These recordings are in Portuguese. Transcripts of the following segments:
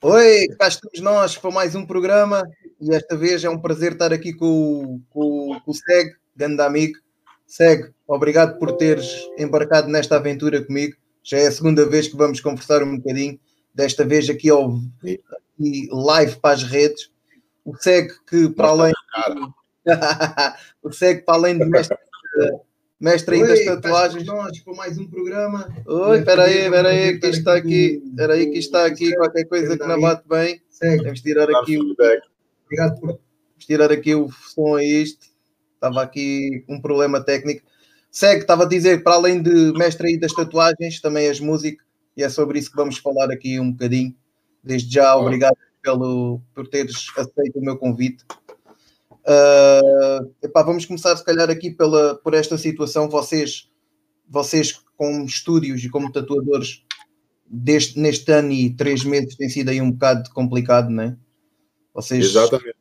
Oi, cá estamos nós para mais um programa e esta vez é um prazer estar aqui com, com, com o Seg, grande amigo. Seg, obrigado por teres embarcado nesta aventura comigo. Já é a segunda vez que vamos conversar um bocadinho, desta vez aqui ao aqui live para as redes. O Seg que para além o Seg para além de mestre mestre aí das tatuagens. Nós para mais um programa. Oi, espera aí, espera aí, que está aqui, espera aí que está aqui qualquer coisa que não bate bem. Vamos tirar aqui o Obrigado por Vamos tirar aqui o som a isto. Estava aqui um problema técnico. Segue, estava a dizer, para além de mestre aí das tatuagens, também és músico, e é sobre isso que vamos falar aqui um bocadinho. Desde já, obrigado pelo, por teres aceito o meu convite. Uh, epá, vamos começar, se calhar, aqui pela, por esta situação. Vocês, vocês, como estúdios e como tatuadores, deste, neste ano e três meses, tem sido aí um bocado complicado, não é? Vocês, Exatamente.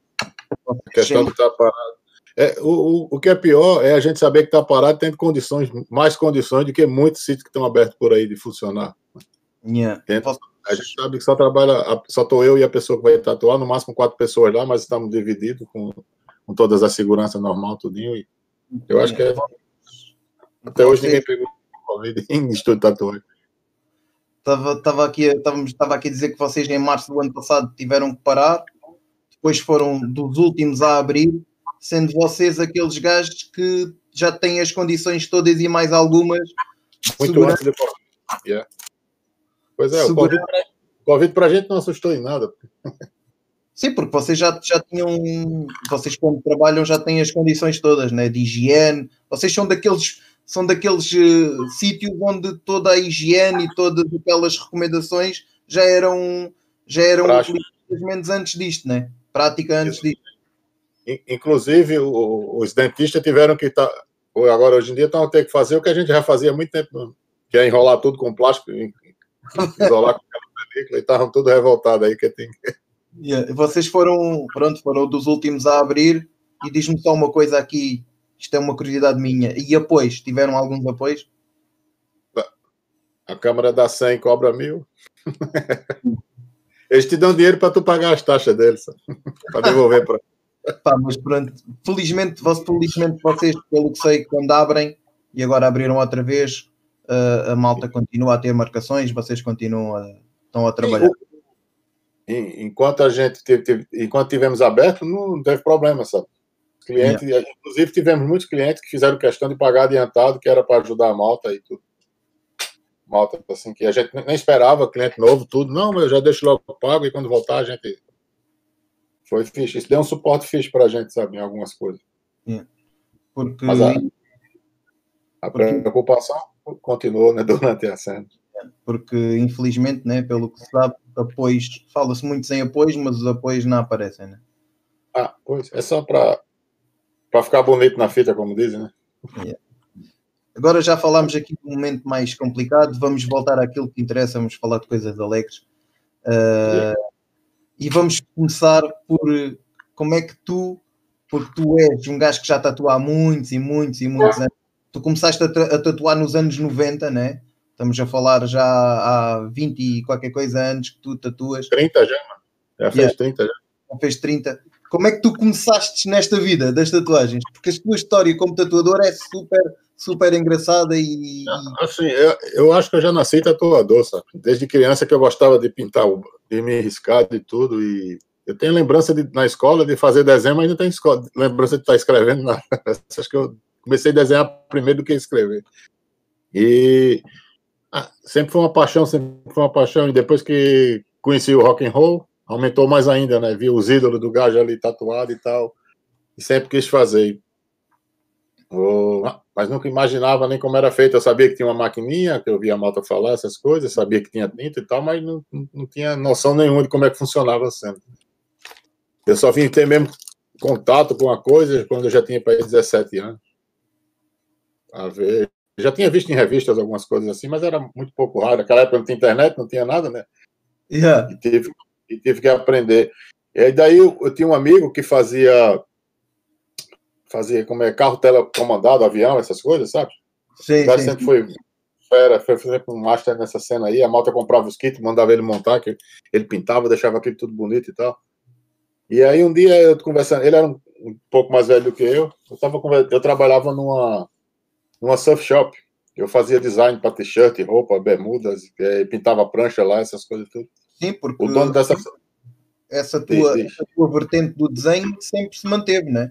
Vocês a questão de estar parado. É, o, o, que é pior é a gente saber que está parado tendo condições, mais condições do que muitos sítios que estão abertos por aí de funcionar. Yeah. A gente sabe que só trabalha, só estou eu e a pessoa que vai tatuar, no máximo quatro pessoas lá, mas estamos divididos com com todas as seguranças normal, tudinho. E eu acho que é. Até hoje ninguém pegou Covid em estúdio tatuagem. Estava, estava, aqui, estava aqui a dizer que vocês em março do ano passado tiveram que parar, depois foram dos últimos a abrir, sendo vocês aqueles gajos que já têm as condições todas e mais algumas. Muito segurança. antes de yeah. Pois é, Segura... o Covid para a gente não assustou em nada. Sim, porque vocês já, já tinham, vocês quando trabalham já têm as condições todas, né? de higiene, vocês são daqueles, são daqueles uh, sítios onde toda a higiene e todas aquelas recomendações já eram, já eram menos antes disto, né? Prática antes disto. Inclusive, o, os dentistas tiveram que estar, tá, agora hoje em dia estão a ter que fazer o que a gente já fazia há muito tempo, que é enrolar tudo com plástico, isolar com aquela película, e estavam tudo revoltados aí que tem que Yeah. Vocês foram, pronto, foram dos últimos a abrir e diz-me só uma coisa aqui, isto é uma curiosidade minha. E apoios? Tiveram alguns apoios? A Câmara dá 100 cobra mil. Eles te dão dinheiro para tu pagar as taxas deles, para devolver para. Pá, mas pronto, felizmente, felizmente vocês, pelo que sei, quando abrem e agora abriram outra vez, a malta continua a ter marcações, vocês continuam a, estão a trabalhar. Sim, enquanto a gente teve, teve, enquanto tivemos aberto, não teve problema, sabe? Cliente, yeah. inclusive tivemos muitos clientes que fizeram questão de pagar adiantado, que era para ajudar a malta e tudo. Malta, assim, que a gente nem esperava, cliente novo, tudo. Não, mas eu já deixo logo pago e quando voltar a gente. Foi fixe. Isso deu um suporte fixe para a gente, sabe, em algumas coisas. Yeah. Porque... Mas a, a preocupação continuou né, durante a cena. Porque, infelizmente, né, pelo que se sabe, apoios, fala-se muito em apoios, mas os apoios não aparecem, né? Ah, pois, é só para ficar bonito na fita, como dizem, né? Yeah. Agora já falámos aqui de um momento mais complicado, vamos voltar àquilo que interessa, vamos falar de coisas alegres. Uh, yeah. E vamos começar por como é que tu, porque tu és um gajo que já tatua há muitos e muitos e muitos anos, tu começaste a, a tatuar nos anos 90, né? Estamos a falar já há 20 e qualquer coisa anos que tu tatuas. 30 já, mano. Já fez yeah. 30 já. Já fez 30. Como é que tu começaste nesta vida das tatuagens? Porque a tua história como tatuador é super, super engraçada e. Assim, eu, eu acho que eu já nasci tatuador, sabe? Desde criança que eu gostava de pintar, de me riscar de tudo e eu tenho lembrança de, na escola de fazer desenho, mas ainda tenho escola, lembrança de estar escrevendo. Acho que eu comecei a desenhar primeiro do que escrever. E ah, sempre foi uma paixão, sempre foi uma paixão. E depois que conheci o rock and roll, aumentou mais ainda, né? Vi os ídolos do gajo ali tatuado e tal. E sempre quis fazer. Oh, mas nunca imaginava nem como era feito. Eu sabia que tinha uma maquininha, que eu via a malta falar essas coisas, sabia que tinha tinta e tal, mas não, não tinha noção nenhuma de como é que funcionava sempre. Eu só vim ter mesmo contato com a coisa quando eu já tinha para 17 anos. A ver já tinha visto em revistas algumas coisas assim, mas era muito pouco raro. Naquela época não tinha internet, não tinha nada, né? Yeah. E, tive, e tive que aprender. E daí eu, eu, tinha um amigo que fazia fazia como é carro telecomandado, avião, essas coisas, sabe? Sim, sim. sempre foi fera, foi fazer um master nessa cena aí, a malta comprava os kits, mandava ele montar, que ele pintava, deixava aquilo tudo bonito e tal. E aí um dia eu conversando, ele era um, um pouco mais velho do que eu, eu, tava, eu trabalhava numa, numa surf shop, eu fazia design para t-shirt, roupa, bermudas, pintava prancha lá, essas coisas tudo. Sim, porque o dono dessa essa tua, essa tua vertente do desenho sempre se manteve, né?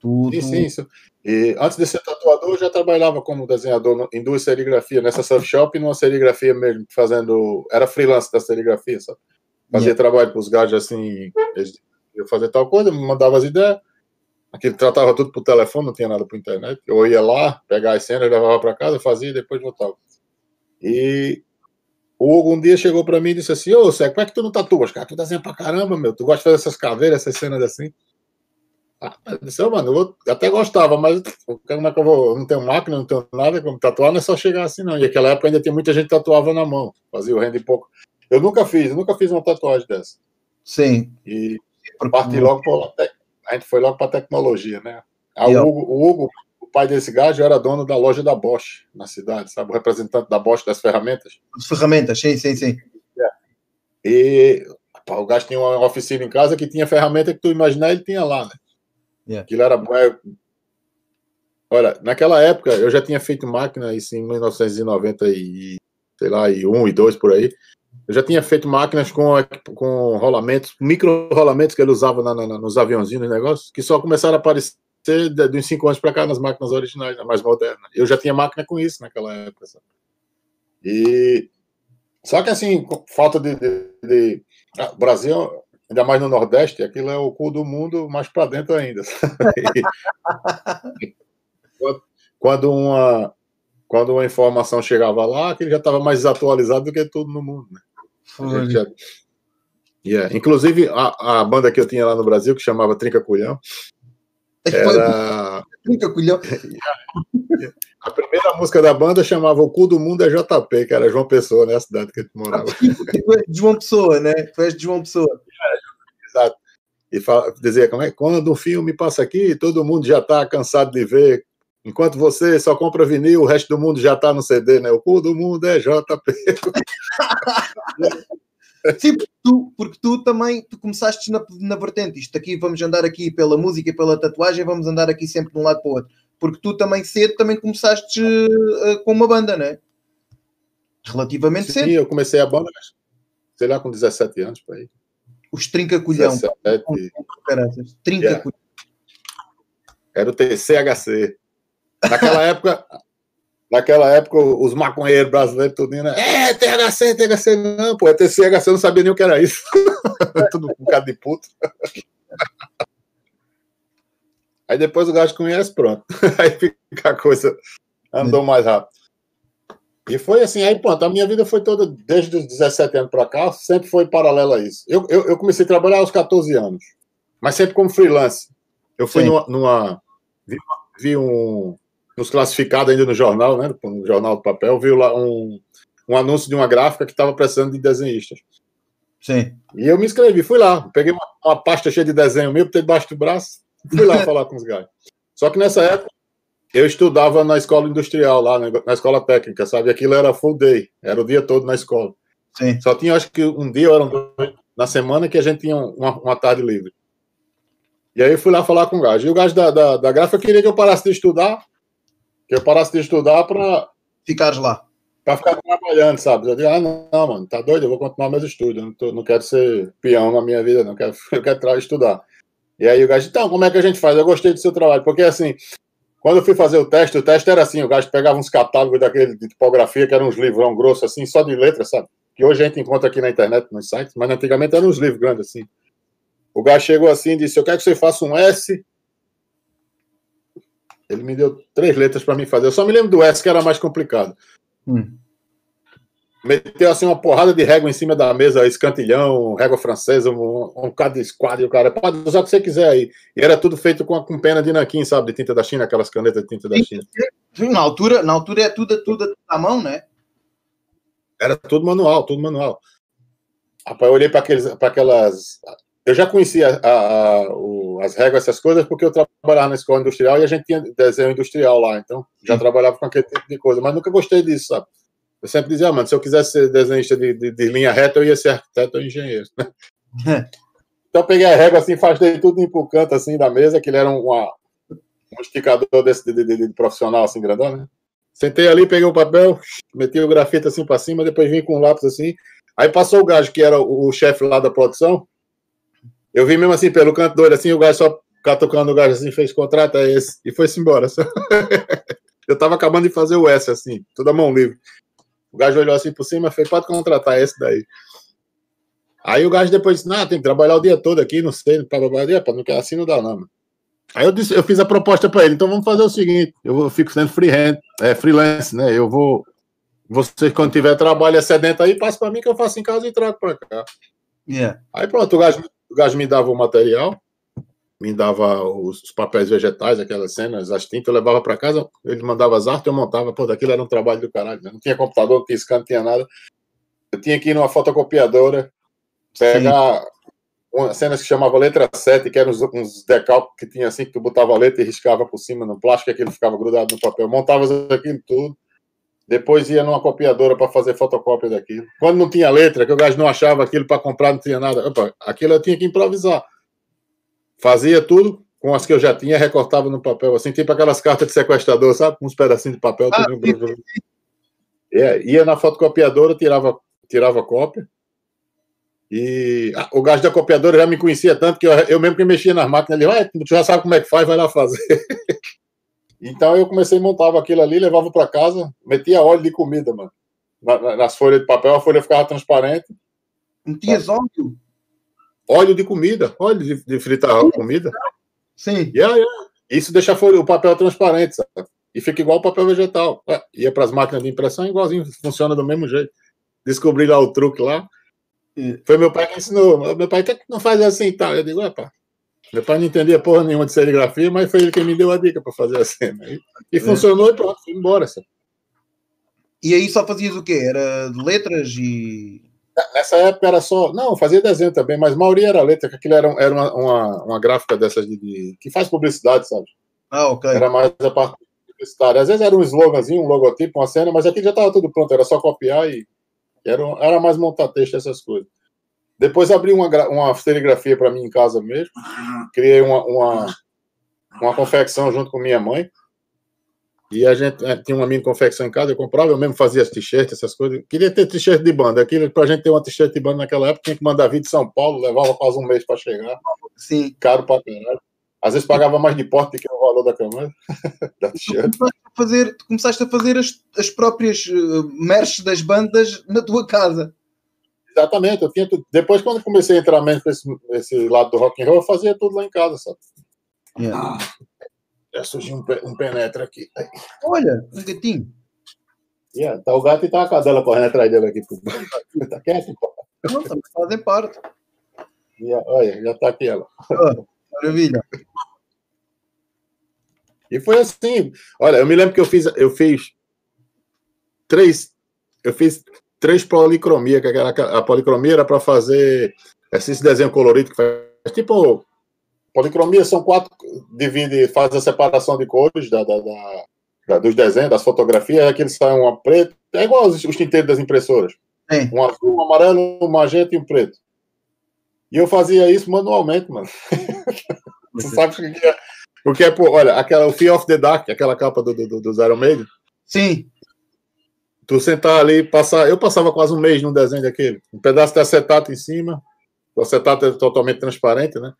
Tu, sim, tu... sim. Isso. E antes de ser tatuador, eu já trabalhava como desenhador em duas serigrafias, nessa surf shop e numa serigrafia mesmo, fazendo. Era freelance da serigrafia, sabe? Fazia yeah. trabalho para os gajos assim, eu fazia tal coisa, me mandava as ideias. Aquilo tratava tudo por telefone, não tinha nada por internet. Eu ia lá, pegava as cenas, levava para casa, fazia e depois voltava. E o Hugo um dia chegou para mim e disse assim: Ô, Sérgio, como é que tu não tatuas, cara? Tu desenha pra caramba, meu. Tu gosta de fazer essas caveiras, essas cenas assim. Ah, eu disse, oh, mano, eu até gostava, mas como é que eu vou? Não tenho máquina, não tenho nada, como tatuar não é só chegar assim, não. E naquela época ainda tinha muita gente que tatuava na mão, fazia o rende pouco. Eu nunca fiz, eu nunca fiz uma tatuagem dessa. Sim. E parti logo para a gente foi logo para tecnologia, né? Ah, o, Hugo, o Hugo, o pai desse gajo, era dono da loja da Bosch na cidade, sabe? O representante da Bosch das ferramentas. As ferramentas, sim, sim, sim. É. E pá, o gajo tinha uma oficina em casa que tinha ferramenta que tu imaginar, ele tinha lá, né? Yeah. Aquilo era. Olha, naquela época eu já tinha feito máquina, isso em 1990 e sei lá, e um e dois por aí. Eu já tinha feito máquinas com, com rolamentos, micro rolamentos que ele usava na, na, nos aviãozinhos, nos negócios, que só começaram a aparecer de, uns cinco anos para cá nas máquinas originais, mais modernas. Eu já tinha máquina com isso naquela época. Sabe? E só que assim, falta de, de, de... Ah, Brasil ainda mais no Nordeste, aquilo é o cu do mundo, mais para dentro ainda. quando uma quando uma informação chegava lá, aquele já estava mais atualizado do que tudo no mundo. Né? Já... Yeah. Inclusive, a, a banda que eu tinha lá no Brasil, que chamava Trinca Culhão, era... Trinca Culhão. A primeira música da banda chamava O Cu do Mundo é JP, que era João Pessoa, né? A cidade que a gente morava. João Pessoa, né? Tu és de João Pessoa. Exato. E fala, dizia como é quando o filme passa aqui, todo mundo já está cansado de ver. Enquanto você só compra vinil, o resto do mundo já está no CD, né? O cu do mundo é JP. Sim, porque tu, porque tu também tu começaste na, na vertente. Isto aqui, vamos andar aqui pela música e pela tatuagem, vamos andar aqui sempre de um lado para o outro. Porque tu também cedo também começaste uh, com uma banda, né? Relativamente Sim, cedo. Sim, eu comecei a banda, sei lá, com 17 anos, por aí. Os trinca-colhão. Trinca yeah. Era o TCHC. Naquela época, naquela época, os maconheiros brasileiros tudo né? É, THC, THC, não, pô, é TCHC, eu não sabia nem o que era isso. tudo um bocado de puto. Aí depois o gajo conhece, pronto. Aí fica a coisa andou mais rápido. E foi assim, aí pronto, a minha vida foi toda, desde os 17 anos para cá, sempre foi paralela a isso. Eu, eu, eu, comecei a trabalhar aos 14 anos, mas sempre como freelance. Eu fui numa, numa, vi, vi, um, nos classificados ainda no jornal, né, no jornal do papel, vi lá um, um anúncio de uma gráfica que estava precisando de desenhistas. Sim. E eu me inscrevi, fui lá, peguei uma, uma pasta cheia de desenho meu, botei debaixo do braço, fui lá falar com os gajos. Só que nessa época eu estudava na escola industrial, lá na escola técnica, sabe? Aquilo era full day, era o dia todo na escola. Sim. Só tinha, acho que um dia ou dois na semana que a gente tinha uma, uma tarde livre. E aí eu fui lá falar com o gajo. E o gajo da, da, da gráfica queria que eu parasse de estudar, que eu parasse de estudar para. Ficares lá. Para ficar trabalhando, sabe? Eu digo, ah, não, não, mano, tá doido? Eu vou continuar meus estudos. Não, tô, não quero ser peão na minha vida, não. Eu quero, eu quero estudar. E aí o gajo, então, como é que a gente faz? Eu gostei do seu trabalho, porque assim, quando eu fui fazer o teste, o teste era assim: o gajo pegava uns catálogos daquele de tipografia, que eram uns livrão grossos, assim, só de letras, sabe? Que hoje a gente encontra aqui na internet, nos sites, mas antigamente eram uns livros grandes, assim. O gajo chegou assim e disse: Eu quero que você faça um S. Ele me deu três letras para mim fazer. Eu só me lembro do S, que era mais complicado. Hum meteu assim uma porrada de régua em cima da mesa, escantilhão, régua francesa, um, um bocado de esquadro, o cara, pode usar o que você quiser aí. E era tudo feito com, com pena de nanquim, sabe, de tinta da China, aquelas canetas de tinta da China. Na altura, na altura é tudo, tudo à mão, né? Era tudo manual, tudo manual. Rapaz, eu olhei para aquelas eu já conhecia as regras, essas coisas, porque eu trabalhava na escola industrial e a gente tinha desenho industrial lá, então já Sim. trabalhava com aquele tipo de coisa, mas nunca gostei disso, sabe? Eu sempre dizia, ah, mano, se eu quisesse ser desenhista de, de, de linha reta, eu ia ser arquiteto ou engenheiro. então eu peguei a régua assim, afastei tudo em pro canto assim da mesa, que ele era uma, um esticador desse de, de, de, profissional assim, grandão, né? Sentei ali, peguei o papel, meti o grafite assim para cima, depois vim com o lápis assim. Aí passou o gajo, que era o, o chefe lá da produção. Eu vi mesmo assim, pelo canto doido, assim, o gajo só catucando o gajo assim, fez contrato, é esse, e foi-se embora. eu tava acabando de fazer o S, assim, toda mão livre. O gajo olhou assim por cima fez, pode contratar esse daí. Aí o gajo depois disse, não, tem que trabalhar o dia todo aqui, não sei, para não quer assim, não dá não, mano. Aí eu, disse, eu fiz a proposta para ele, então vamos fazer o seguinte, eu fico sendo freehand, é, freelance, né? Eu vou. Você, quando tiver trabalho excedente aí, passa para mim que eu faço em casa e trago para cá. Yeah. Aí pronto, o gajo, o gajo me dava o material, me dava os, papéis vegetais, aquelas cenas, as tintas, eu levava para casa, ele mandava as artes, eu montava, pô, daquilo era um trabalho do caralho. Né? Não tinha computador, não tinha scan, não tinha nada. Eu tinha que ir numa fotocopiadora, pegar uma cena que chamava letra 7, que eram uns, uns decalques que tinha assim, que tu botava a letra e riscava por cima no plástico, aquilo ficava grudado no papel. Montava aquilo tudo. Depois ia numa copiadora para fazer fotocópia daquilo. Quando não tinha letra, que o gajo não achava aquilo para comprar, não tinha nada. Opa, aquilo eu tinha que improvisar. Fazia tudo com as que eu já tinha, recortava no papel, assim, tipo aquelas cartas de sequestrador, sabe? Com uns pedacinhos de papel. Ah, tudo... É, ia na fotocopiadora, tirava, tirava cópia e ah, o gajo da copiadora já me conhecia tanto que eu, eu mesmo que mexia nas máquinas, ele, ah, tu já sabe como é que faz, vai lá fazer. então eu comecei, montava aquilo ali, levava para casa, metia óleo de comida, mano. nas folhas de papel, a folha ficava transparente. Não tinha óleo? Óleo de comida, óleo de, de fritar Sim. comida. Sim. Yeah, yeah. Isso deixa folha, o papel transparente, sabe? E fica igual o papel vegetal. É, ia para as máquinas de impressão, igualzinho, funciona do mesmo jeito. Descobri lá o truque lá. Foi meu pai que ensinou. Meu pai que não faz assim e tal. Eu digo, opa. Meu pai não entendia porra nenhuma de serigrafia, mas foi ele que me deu a dica para fazer a cena. E, e é. funcionou e pronto, fui embora. Sabe? E aí só fazias o quê? Era de letras e. Nessa época era só. Não, fazia desenho também, mas a maioria era letra, que aquilo era, era uma, uma, uma gráfica dessas de, de, que faz publicidade, sabe? Ah, ok. Era mais a parte publicitária. Às vezes era um sloganzinho, um logotipo, uma cena, mas aqui já estava tudo pronto, era só copiar e era, era mais montar texto, essas coisas. Depois abri uma, uma serigrafia para mim em casa mesmo. Criei uma, uma, uma confecção junto com minha mãe. E a gente é, tinha uma mini confecção em casa, eu comprava, eu mesmo fazia as t-shirts, essas coisas. Queria ter t-shirt de banda. Aquilo, pra gente ter uma t-shirt de banda naquela época, tinha que mandar vir de São Paulo, levava quase um mês para chegar. Sim. Caro pra caralho. Às vezes pagava mais de porte que o valor da camisa, da t-shirt. Fazer, começaste a fazer as, as próprias uh, merch das bandas na tua casa. Exatamente, eu tinha tudo. Depois, quando comecei a entrar menos esse, esse lado do rock and roll, eu fazia tudo lá em casa, sabe? Yeah. Já surgiu um, um penetra aqui. Olha, um gatinho. Yeah, tá o gato e tá a cadela correndo atrás dele aqui. tá quieto, pô. Não, tá fazendo parte. Yeah, olha, já tá aqui ela. Oh, maravilha. E foi assim. Olha, eu me lembro que eu fiz, eu fiz três, eu fiz três policromia, que era, a policromia era para fazer esse desenho colorido que faz tipo policromia são quatro divide faz a separação de cores da, da, da, dos desenhos das fotografias aqui sai uma preta é igual os, os tinteiros das impressoras. Sim. um azul um amarelo um magenta e um preto. E eu fazia isso manualmente mano. Você sabe o que é? Porque é pô, olha aquela o Fear of the Dark aquela capa do do, do Zero Maiden? Sim tu sentar ali, passar. Eu passava quase um mês num desenho daquele. Um pedaço de acetato em cima. O acetato é totalmente transparente, né?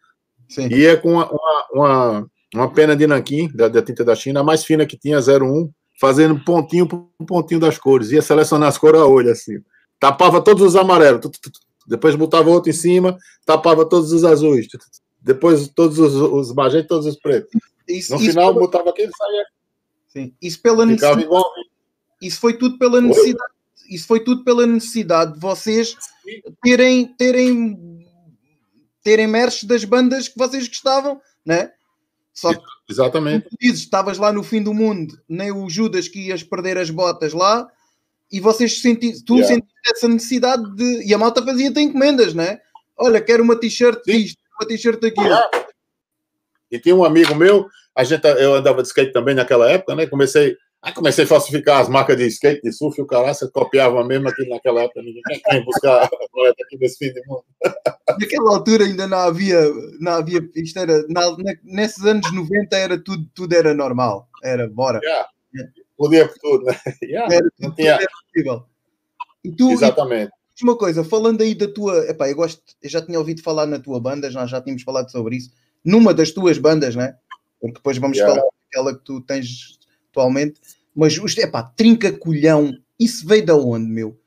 Sim. E é com uma, uma, uma, pena de nanquim, da, da, tinta da China, a mais fina que tinha, 01, fazendo pontinho por pontinho das cores. Ia selecionar as cores a olho, assim. Tapava todos os amarelos. Depois botava outro em cima, tapava todos os azuis. Depois todos os, os magentos, todos os pretos. Isso, no final, pela... botava aquele e saía. Sim. Isso pela necessidade. Igual isso foi tudo pela necessidade. Isso foi tudo pela necessidade de vocês terem terem terem merch das bandas que vocês gostavam, né? Só que, Exatamente. Tu dizes, estavas lá no fim do mundo, nem o Judas que ias perder as botas lá, e vocês sentiram, tu yeah. sentiste essa necessidade de. E a malta fazia-te encomendas, né? Olha, quero uma t-shirt disto, uma t-shirt daquilo. E tinha um amigo meu, a gente, eu andava de skate também naquela época, né? Comecei, aí comecei a falsificar as marcas de skate, de surf, e o cara, você copiava mesmo aqui naquela época, ninguém quer buscar a aqui nesse fim de mundo. Naquela altura ainda não havia, não havia isto era, na, nesses anos 90 era tudo, tudo era normal, era bora. Yeah. Yeah. Podia por tudo, né? Yeah. Era, não tinha... era possível. E tu, Exatamente. E, uma coisa, falando aí da tua, epá, eu gosto, eu já tinha ouvido falar na tua banda, nós já tínhamos falado sobre isso, numa das tuas bandas, né? Porque depois vamos yeah. falar daquela que tu tens atualmente. Mas, epá, Trinca Colhão, isso veio de onde, meu?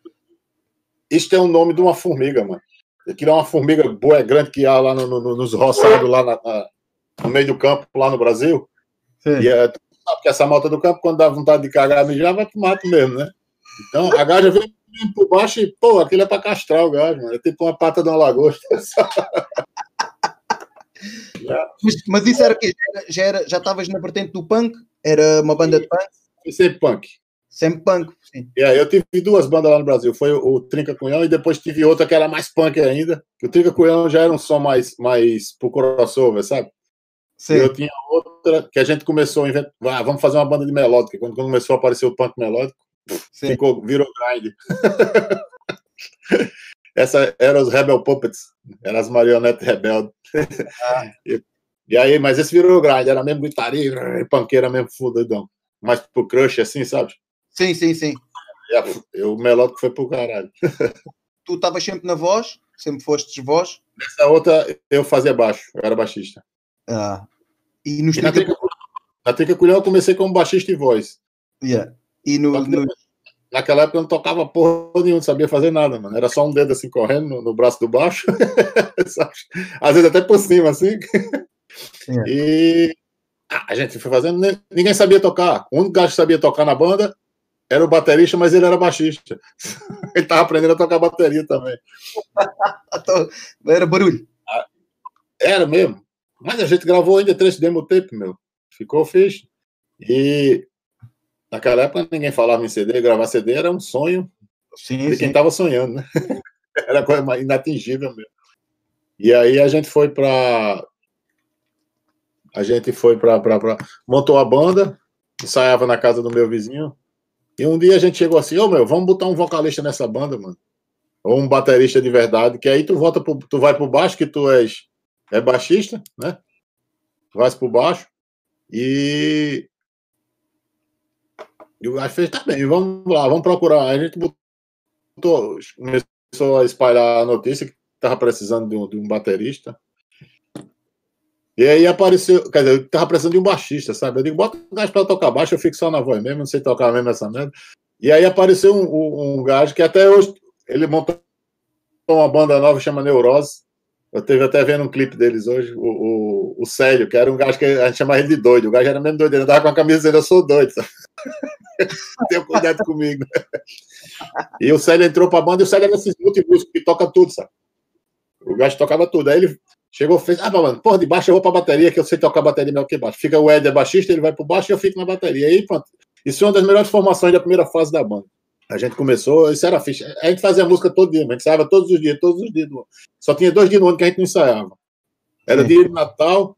Isto é o nome de uma formiga, mano. Aquilo é uma formiga boa, grande que há lá no, no, nos roçados, lá na, na, no meio do campo, lá no Brasil. Sim. E é, sabe que essa malta do campo, quando dá vontade de cagar já vai pro mato mesmo, né? Então, a gaja vem por baixo e, pô, aquilo é pra castrar o gajo, mano. É tipo uma pata de uma lagosta. mas, mas, isso era o quê? Já estavas já, já na vertente do punk? Era uma banda de punk? Foi sempre punk. Sempre punk, sim. Yeah, eu tive duas bandas lá no Brasil. Foi o, o Trinca Cunhão e depois tive outra que era mais punk ainda. O Trinca Cunhão já era um som mais, mais pro crossover, sabe? Sim. E eu tinha outra que a gente começou a inventar. Ah, vamos fazer uma banda de melódica. Quando começou a aparecer o punk melódico, Sim. ficou, virou grind. Essa era os Rebel Puppets, eram as marionetes rebeldes. Ah. E, e, aí, mas esse virou grind, era mesmo guitarra, panqueira mesmo fudidão. Mas pro crush assim, sabe? Sim, sim, sim. E, o melódico foi pro caralho. Tu estavas sempre na voz? Sempre fostes voz? Nessa outra eu fazia baixo, eu era baixista. Ah. E, nos e na, trica, na Trica Culhão eu comecei como baixista e voz. Yeah. E no, no... Naquela época eu não tocava porra nenhuma, não sabia fazer nada, mano. Era só um dedo assim correndo no, no braço do baixo. Às vezes até por cima, assim. Yeah. E a gente foi fazendo, ninguém sabia tocar. O único gajo que sabia tocar na banda era o baterista, mas ele era baixista. ele tava aprendendo a tocar bateria também. era barulho. Ah, era mesmo. Mas a gente gravou ainda três demo tape, meu. Ficou fixe. E naquela época ninguém falava em CD, gravar CD era um sonho sim, de quem estava sonhando, né? era coisa inatingível mesmo. E aí a gente foi para a gente foi para montou a banda, ensaiava na casa do meu vizinho. E um dia a gente chegou assim, ô meu, vamos botar um vocalista nessa banda, mano. Ou um baterista de verdade, que aí tu volta pro, tu vai pro baixo, que tu és é baixista, né? Vai pro baixo. E e o gajo fez, tá bem, vamos lá, vamos procurar. A gente botou, começou a espalhar a notícia que tava precisando de um, de um baterista. E aí apareceu, quer dizer, eu tava precisando de um baixista, sabe? Eu digo, bota um gajo pra tocar baixo, eu fico só na voz mesmo, não sei tocar mesmo essa merda. E aí apareceu um, um, um gajo que até hoje, ele montou uma banda nova chama Neurose, eu teve até vendo um clipe deles hoje, o, o, o Célio, que era um gajo que a gente chamava ele de doido. O gajo era mesmo doido, ele andava com a camisa dele, eu sou doido. Tenha cuidado comigo. E o Célio entrou pra banda e o Célio era esses multimúsicos que toca tudo, sabe? O gajo tocava tudo. Aí ele chegou fez: Ah, mano, porra, de baixo eu vou pra bateria, que eu sei tocar bateria melhor que baixo. Fica o Ed baixista, ele vai pro baixo e eu fico na bateria. E aí, pronto. Isso é uma das melhores formações da primeira fase da banda. A gente começou, isso era fixe. A gente fazia música todo dia, a gente ensaiava todos os dias, todos os dias. Só tinha dois dias no ano que a gente não ensaiava. Era o dia de Natal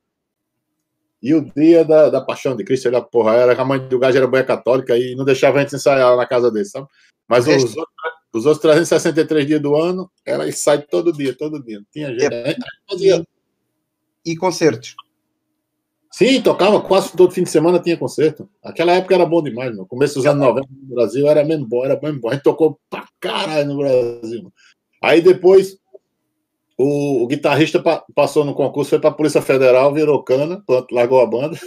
e o dia da, da Paixão de Cristo. Era, porra, era, a mãe do gajo era boia católica e não deixava a gente ensaiar na casa dele, sabe? Mas os, outros, os outros 363 dias do ano, ela ensaia todo dia, todo dia. Tinha jeito. É. Fazia... E concertos? Sim, tocava quase todo fim de semana tinha concerto. Aquela época era bom demais, no começo dos anos 90 no Brasil era mesmo bom, era mesmo bom. A gente tocou pra caralho no Brasil. Aí depois o, o guitarrista pa, passou no concurso, foi pra Polícia Federal, virou cana, largou a banda.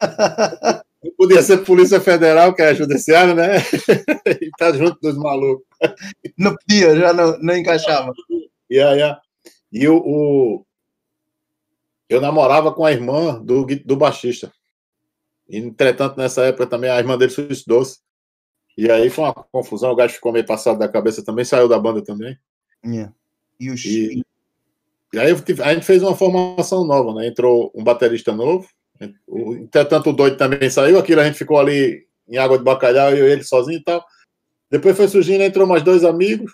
Não podia ser Polícia Federal, que é judiciário, né? e tá junto dos malucos. Não podia, já não, não encaixava. Yeah, yeah. E o, o eu namorava com a irmã do, do baixista. Entretanto, nessa época também a irmã dele suicidou-se. E aí foi uma confusão, o gajo ficou meio passado da cabeça também, saiu da banda também. Yeah. E, os... e, e aí a gente fez uma formação nova, né? Entrou um baterista novo. Entretanto, o doido também saiu, aquilo a gente ficou ali em água de bacalhau, eu e ele sozinho e tal. Depois foi surgindo, entrou mais dois amigos.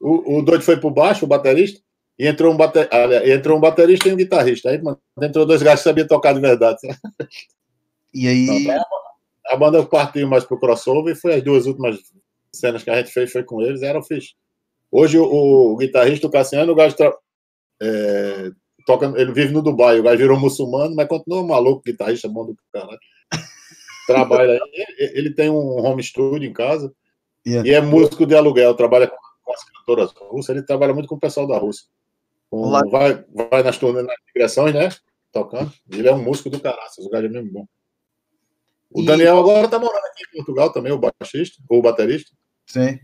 O, o doido foi pro baixo, o baterista. E entrou um, bater, entrou um baterista e um guitarrista. Aí entrou dois gajos que sabiam tocar de verdade. E aí. Então, a banda partiu mais pro crossover e foi as duas últimas cenas que a gente fez foi com eles, eram fixe. Hoje o, o guitarrista, o Cassiano, o gajo tra... é, toca, ele vive no Dubai, o gajo virou muçulmano, mas continua maluco, guitarrista bom do caralho. Trabalha aí, ele tem um home studio em casa yeah. e é músico de aluguel, trabalha com as cantoras russas, ele trabalha muito com o pessoal da Rússia. Com, vai, vai nas turnês, nas digressões, né? Tocando. Ele é um músico do caralho, o gajo é mesmo bom. O e... Daniel agora tá morando aqui em Portugal também, o baixista, ou o baterista. Sim.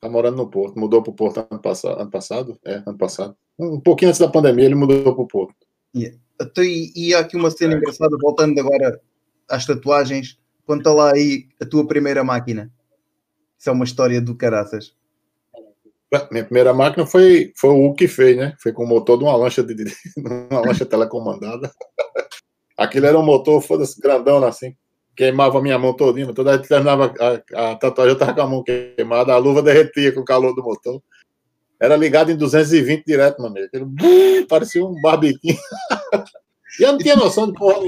Tá morando no Porto. Mudou pro Porto ano passado. Ano passado? É, ano passado. Um pouquinho antes da pandemia, ele mudou pro Porto. Yeah. Então, e, e há aqui uma cena engraçada, voltando agora às tatuagens. Conta lá aí a tua primeira máquina. Isso é uma história do caraças. Minha primeira máquina foi, foi o que fez, né? Foi com o motor de uma lancha, de, de uma lancha telecomandada. Aquilo era um motor, foda-se, grandão assim. Queimava a minha mão todinha. Toda vez que terminava a, a tatuagem, eu tava com a mão queimada, a luva derretia com o calor do motor. Era ligado em 220 direto, meu amigo. Parecia um barbiquinho. E eu não tinha noção de porra.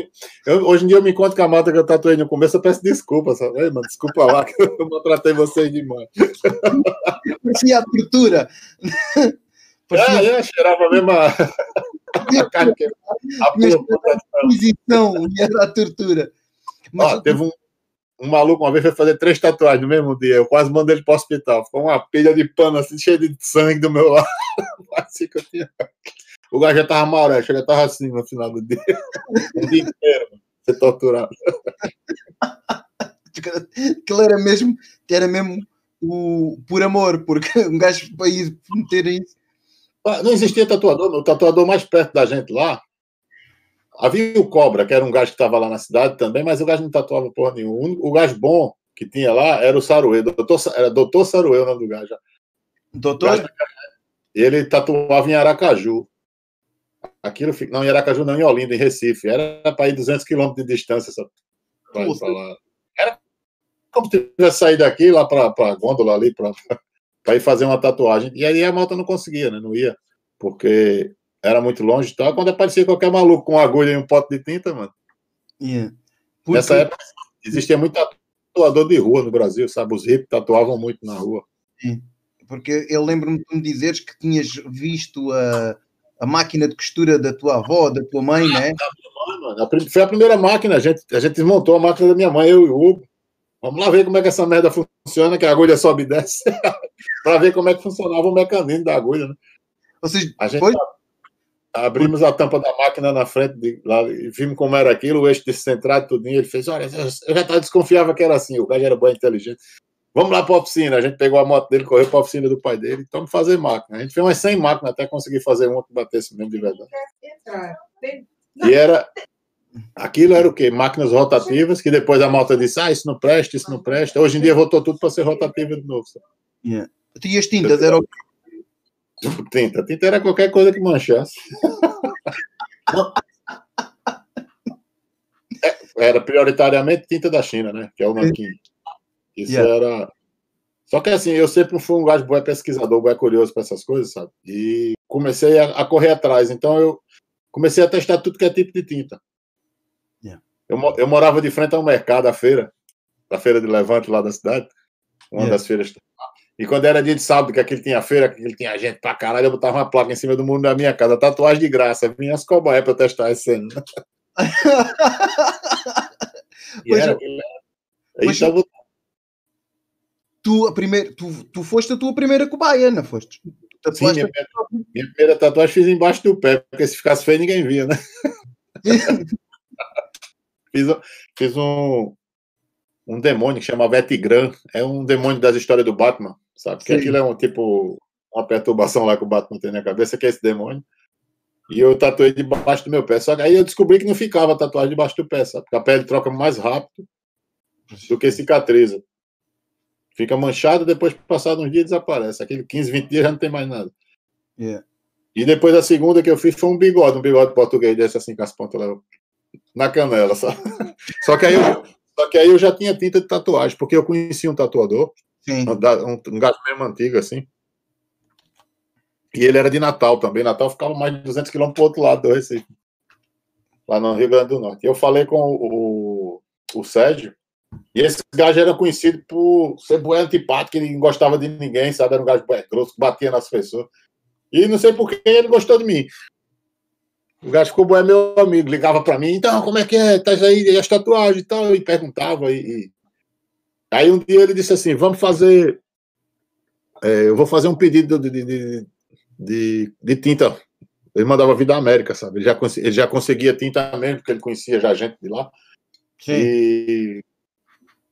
Eu, hoje em dia eu me encontro com a mata que eu tatuei no começo, eu peço desculpa, sabe? Ei, mano, desculpa lá que eu maltratei vocês demais. Parecia a tortura. Parecia... É, é, cheirava mesmo a, a carne que... A Inquisição, e era a tortura. Mas Ó, teve um, um maluco uma vez foi fazer três tatuagens no mesmo dia. Eu quase mandei ele para o hospital. Ficou uma pilha de pano assim, cheia de sangue do meu lado. assim que eu tinha. O gajo já tava mal, já tava assim no final do dia. O dia inteiro, ser torturado. Aquilo era mesmo, era mesmo o, por amor, porque um gajo para ir meter isso. Ah, não existia tatuador, o tatuador mais perto da gente lá. Havia o Cobra, que era um gajo que estava lá na cidade também, mas o gajo não tatuava porra nenhuma. O gajo bom que tinha lá era o Saruê, doutor, era doutor Saruê o nome do gajo. Doutor? Ele tatuava em Aracaju. Aquilo, não, em Aracaju, não, em Olinda, em Recife. Era para ir 200 quilômetros de distância. Lá. Era como se tivesse saído daqui lá para a gôndola ali, para ir fazer uma tatuagem. E aí a malta não conseguia, né? Não ia, porque era muito longe e tal. Quando aparecia qualquer maluco com uma agulha e um pote de tinta, mano. Yeah. Porque... Nessa época existia muito tatuador de rua no Brasil, sabe? Os hippies tatuavam muito na rua. Sim. Porque eu lembro-me de me dizeres que tinhas visto a a máquina de costura da tua avó, da tua mãe, né? Foi a primeira máquina, a gente, a gente desmontou a máquina da minha mãe, eu e o Hugo. Vamos lá ver como é que essa merda funciona, que a agulha sobe e desce, para ver como é que funcionava o mecanismo da agulha, né? Seja, a gente foi? Abrimos a tampa da máquina na frente de, lá, e vimos como era aquilo, o eixo descentrado, tudo. Ele fez: Olha, eu já desconfiava que era assim, o gajo era bem inteligente. Vamos lá para a oficina. A gente pegou a moto dele, correu para a oficina do pai dele. Vamos fazer máquina. A gente fez umas 100 máquinas até conseguir fazer uma que batesse mesmo de verdade. E era. Aquilo era o quê? Máquinas rotativas, que depois a moto disse: ah, isso não presta, isso não presta. Hoje em dia voltou tudo para ser rotativa de novo. Yeah. E as tintas eram. Tinta. Tinta era qualquer coisa que manchasse. É, era prioritariamente tinta da China, né? Que é o nanquim. Isso yeah. era. Só que assim, eu sempre fui um gajo bom pesquisador, bom curioso para essas coisas, sabe? E comecei a, a, correr atrás. Então eu comecei a testar tudo que é tipo de tinta. Yeah. Eu, eu morava de frente ao mercado, à feira, a feira de Levante lá da cidade, uma yeah. das feiras. E quando era dia de sábado, que aquele tinha feira, que ele tinha gente pra caralho, eu botava uma placa em cima do muro da minha casa, tatuagem de graça, vinha as cobaias pra testar esse cena. e era, eu... Aí tava tu, a primeira, tu, tu foste a tua primeira cobaia, não foste? Sim, minha, minha, primeira tatuagem fiz embaixo do pé, porque se ficasse feio ninguém via, né? fiz, fiz um, um demônio que chama Vetigran, é um demônio das histórias do Batman, sabe? Que aquilo é um tipo, uma perturbação lá que o Batman tem na cabeça, que é esse demônio. E eu tatuei debaixo do meu pé. Só que aí eu descobri que não ficava tatuagem debaixo do pé, sabe? Porque a pele troca mais rápido do que cicatriza. Fica manchado, depois, passado uns dias, desaparece. Aquele 15, 20 dias já não tem mais nada. Yeah. E depois a segunda que eu fiz foi um bigode, um bigode português desse assim com as pontas lá na canela, sabe? Só que aí eu, só que aí eu já tinha tinta de tatuagem, porque eu conheci um tatuador, Sim. um, um gato mesmo antigo, assim. E ele era de Natal também. Natal ficava mais de 200 quilômetros para o outro lado do Recife, lá no Rio Grande do Norte. Eu falei com o, o, o Sérgio, e esse gajo era conhecido por ser bué antipático, ele não gostava de ninguém, sabe? Era um gajo bué grosso, que batia nas pessoas. E não sei por que ele gostou de mim. O gajo ficou bué meu amigo, ligava para mim, então, como é que é? Tá aí, e as tatuagens e tal? E perguntava. E. Aí um dia ele disse assim: vamos fazer. É, eu vou fazer um pedido de, de, de, de, tinta. Ele mandava vir da América, sabe? Ele já, ele já conseguia tinta mesmo, porque ele conhecia já gente de lá. Sim. E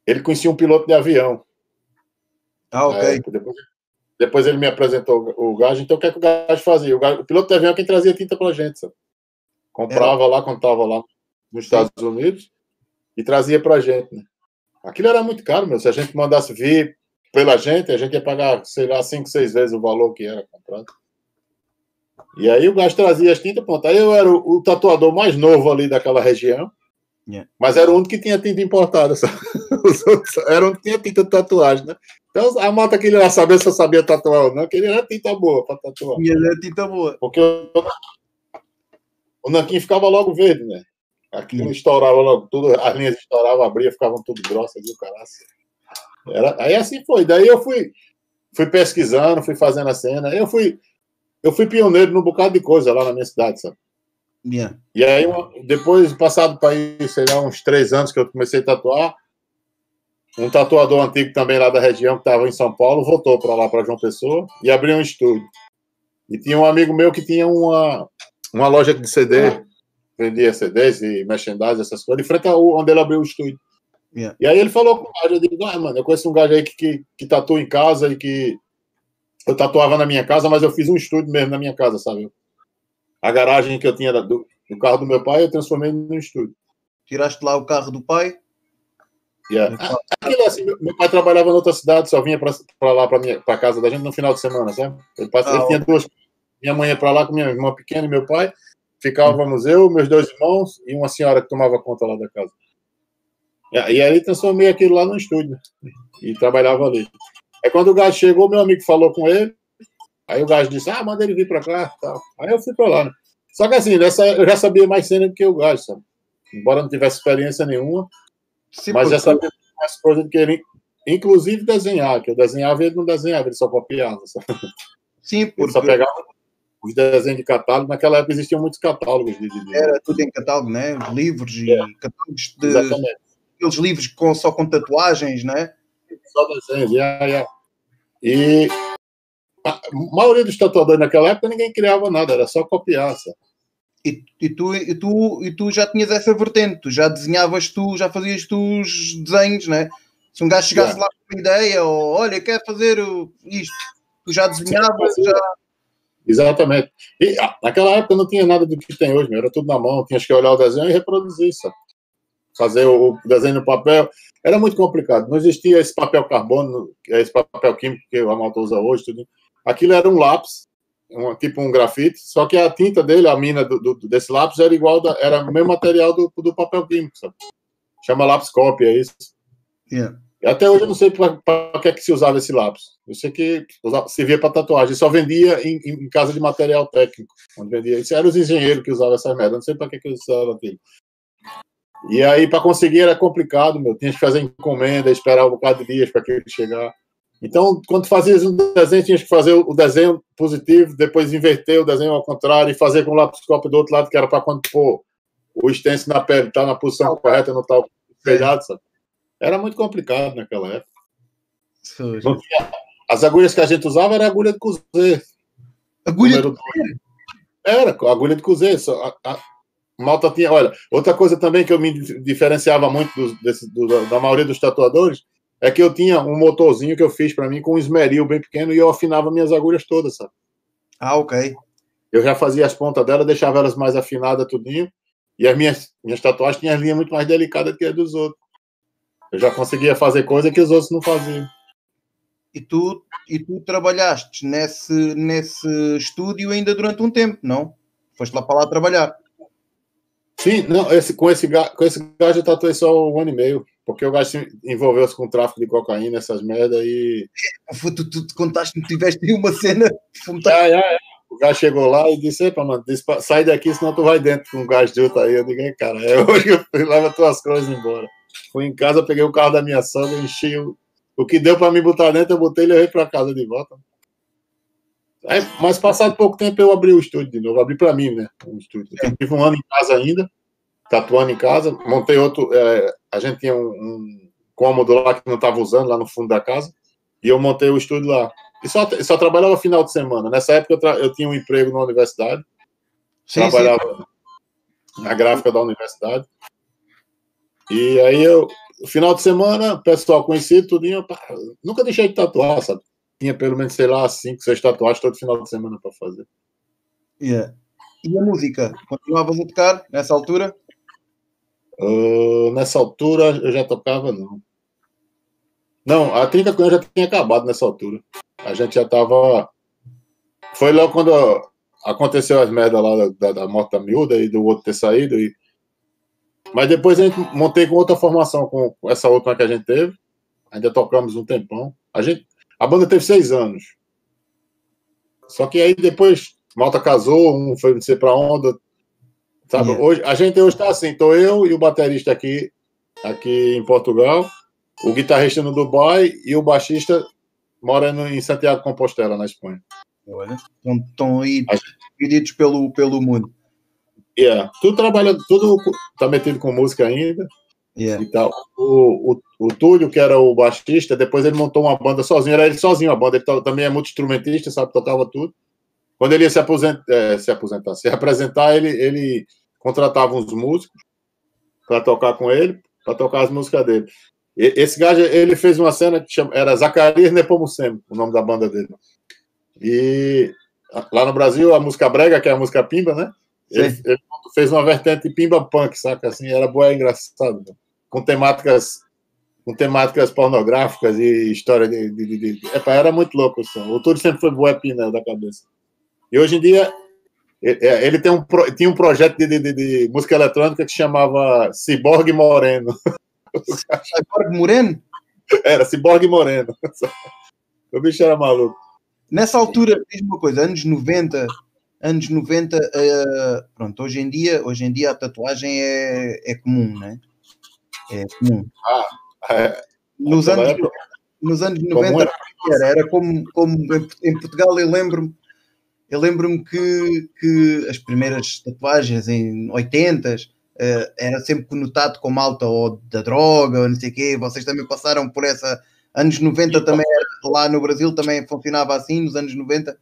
ele conhecia um piloto de avião. Ah, ok. É, depois, depois, ele me apresentou o gajo. Então, o que é que o gajo fazia? O, gajo, o piloto de avião é quem trazia tinta pra gente, sabe? Comprava era... lá quando estava lá nos Estados Sim. Unidos e trazia pra gente, né? Aquilo era muito caro, meu. Se a gente mandasse vir pela gente, a gente ia pagar, sei lá, cinco, seis vezes o valor que era comprado. E aí o gajo trazia as tintas, pronto. Aí eu era o, o tatuador mais novo ali daquela região. Yeah. Mas era o único que tinha tinta importada. Os outros era o único que tinha tinta de tatuagem, né? Então a moto que ele ia saber se eu sabia tatuar ou não, que ele era tinta boa para tatuar. E ele era tinta boa. Porque o, o nanquim ficava logo verde, né? Aquilo estourava logo, tudo, as linhas estouravam, abria, ficavam tudo grossas e o caralho. Era, aí assim foi. Daí eu fui, fui pesquisando, fui fazendo a cena. Eu fui, eu fui pioneiro num bocado de coisa lá na minha cidade, sabe? Yeah. E aí, depois, passado para aí, sei lá, uns três anos que eu comecei a tatuar, um tatuador antigo também lá da região, que estava em São Paulo, voltou para lá, para João Pessoa, e abriu um estúdio. E tinha um amigo meu que tinha uma, uma loja de CD, vendia CDs e merchandise, essas coisas, em frente ao, onde ele abriu o estúdio. Yeah. E aí ele falou com o gajo, eu digo, ah, mano, eu conheço um gajo aí que, que, que tatua em casa e que eu tatuava na minha casa, mas eu fiz um estúdio mesmo na minha casa, sabe? a garagem que eu tinha do, do carro do meu pai, eu transformei num estúdio. Tiraste lá o carro do pai? Yeah. Aquilo assim, meu pai trabalhava em outra cidade, só vinha para lá, para casa da gente no final de semana, sabe? Ele, passa, ah, ele tinha duas. Minha mãe ia para lá com minha irmã pequena e meu pai. Ficávamos eu, meus dois irmãos e uma senhora que tomava conta lá da casa. E aí transformei aquilo lá no estúdio e trabalhava ali. Aí quando o gajo chegou, meu amigo falou com ele, Aí o gajo disse, ah, manda ele vir para cá. Tal. Aí eu fui para lá. Né? Só que assim, nessa, eu já sabia mais cena do que o gajo, sabe? Embora não tivesse experiência nenhuma, Sim, mas já sabia mais coisas do que ele, inclusive desenhar, que eu desenhava e ele não desenhava, ele só copiava. Sabe? Sim, porque... Ele só pegava os desenhos de catálogo. Naquela época existiam muitos catálogos. De, de... Era tudo em catálogo, né? Livros e é. catálogos de... Exatamente. Aqueles livros com, só com tatuagens, né? Só desenhos, yeah, yeah. E a maioria dos tatuadores naquela época ninguém criava nada, era só copiar. Sabe? E, e, tu, e, tu, e tu já tinhas essa vertente, tu já desenhavas tu, já fazias tu os desenhos, né? Se um gajo chegasse yeah. lá com uma ideia, ou olha, quer fazer isto, tu já desenhavas, já. Exatamente. E ah, naquela época não tinha nada do que tem hoje, era tudo na mão, tinha que olhar o desenho e reproduzir, sabe? Fazer o desenho no papel. Era muito complicado. Não existia esse papel carbono, esse papel químico que a malta usa hoje, tudo. Aquilo era um lápis, um, tipo um grafite, só que a tinta dele, a mina do, do, desse lápis, era igual, da, era o mesmo material do, do papel químico, sabe? Chama lápis cópia, é isso. Yeah. Até hoje eu não sei para que, é que se usava esse lápis. Eu sei que servia para tatuagem. Só vendia em, em, casa de material técnico. Onde vendia. Isso eram os engenheiros que usavam essa merda. Eu não sei para que, que usavam aquilo. E aí, para conseguir era complicado, meu. Tinha que fazer encomenda, esperar um bocado de dias para que ele chegar. Então, quando fazias um desenho, tinha que fazer o desenho positivo, depois inverter o desenho ao contrário e fazer com o lapiscópio do outro lado, que era para quando pôr o stencil na pele, tá na posição correta, não tá espelhado, sabe? Era muito complicado naquela época. Tinha... As agulhas que a gente usava era agulha de cozer. Agulha de cozer? Era, agulha de cozer. A, a, malta tinha. Olha, outra coisa também que eu me diferenciava muito do, desse, do, da maioria dos tatuadores é que eu tinha um motorzinho que eu fiz para mim com um esmeril bem pequeno e eu afinava minhas agulhas todas, sabe? Ah, ok. Eu já fazia as pontas dela, deixava elas mais afinadas, tudinho. E as minhas, minhas tatuagens tinham as linhas muito mais delicadas que as dos outros. Eu já conseguia fazer coisa que os outros não faziam. E tu, e tu trabalhaste nesse, nesse estúdio ainda durante um tempo, não? Foste lá para lá trabalhar. Sim, não, esse, com, esse, com esse gajo eu tatuei só um ano e meio. Porque o gajo envolveu-se com tráfico de cocaína, essas merdas e. Tu, tu, tu contaste que tiveste uma cena. Ah, é, é. O gajo chegou lá e disse: Epa, mano, disse, sai daqui, senão tu vai dentro com um gás de outro aí. Eu digo, cara, é hoje eu leva tuas coisas embora. Fui em casa, peguei o carro da minha sogra, enchi o, o que deu para me botar dentro, eu botei e levei para casa de volta. Aí, mas passado pouco tempo eu abri o estúdio de novo, abri para mim, né? Um estúdio. Eu tive um ano em casa ainda, tatuando em casa, montei outro. É, a gente tinha um, um cômodo lá que não estava usando, lá no fundo da casa, e eu montei o estúdio lá. E só, só trabalhava final de semana. Nessa época eu, eu tinha um emprego na universidade, sim, trabalhava sim. na gráfica da universidade. E aí eu, final de semana, pessoal conhecido, tudinho, nunca deixei de tatuar, sabe? Tinha pelo menos, sei lá, cinco, seis tatuagens todo final de semana para fazer. Yeah. E a música? Continuavas a tocar nessa altura? Uh, nessa altura eu já tocava, não. Não, a 30 com já tinha acabado nessa altura. A gente já tava. Foi logo quando aconteceu as merdas lá da, da, morte da miúda e do outro ter saído. E... Mas depois a gente montei com outra formação, com essa outra que a gente teve. Ainda tocamos um tempão. A, gente, a banda teve seis anos. Só que aí depois Malta casou, um foi não sei pra onda. Sabe? Yeah. Hoje, a gente hoje está assim, tô eu e o baterista aqui, aqui em Portugal, o guitarrista no Dubai e o baixista morando em Santiago Compostela, na Espanha. Olha, estão aí divididos pelo, pelo mundo. Yeah. Tu trabalha, tudo tá metido com música ainda. Yeah. E tal. O, o, o Túlio, que era o baixista, depois ele montou uma banda sozinho, era ele sozinho a banda, ele também é muito instrumentista, sabe, tocava tudo. Quando ele ia se aposentar, é, se, aposentar se apresentar, ele, ele contratava uns músicos para tocar com ele, para tocar as músicas dele. E, esse gajo, ele fez uma cena que chama, era Zacarias Nepomuceno, o nome da banda dele. E lá no Brasil, a música brega, que é a música pimba, né? Ele, ele, fez uma vertente pimba punk, saca? Assim, era boa e engraçado. Né? Com temáticas com temáticas pornográficas e história de. de, de, de... Epa, era muito louco o som. O Túlio sempre foi boa da cabeça. E hoje em dia, é, ele tem um, tinha um projeto de, de, de música eletrônica que chamava Cyborg Moreno. Cyborg Moreno? Era, Cyborg Moreno. O bicho era maluco. Nessa altura, diz uma coisa, anos 90, anos 90, uh, eh, pronto, hoje em dia, hoje em dia a tatuagem é, é comum, né? É comum. Ah, é. Nos, anos, época, nos anos 90 era, era como, como em Portugal, eu lembro-me eu lembro-me que, que as primeiras tatuagens em 80 uh, eh, era sempre conotado como alta ou da droga ou não sei o quê. Vocês também passaram por essa. Anos 90 também, lá no Brasil também funcionava assim, nos anos 90.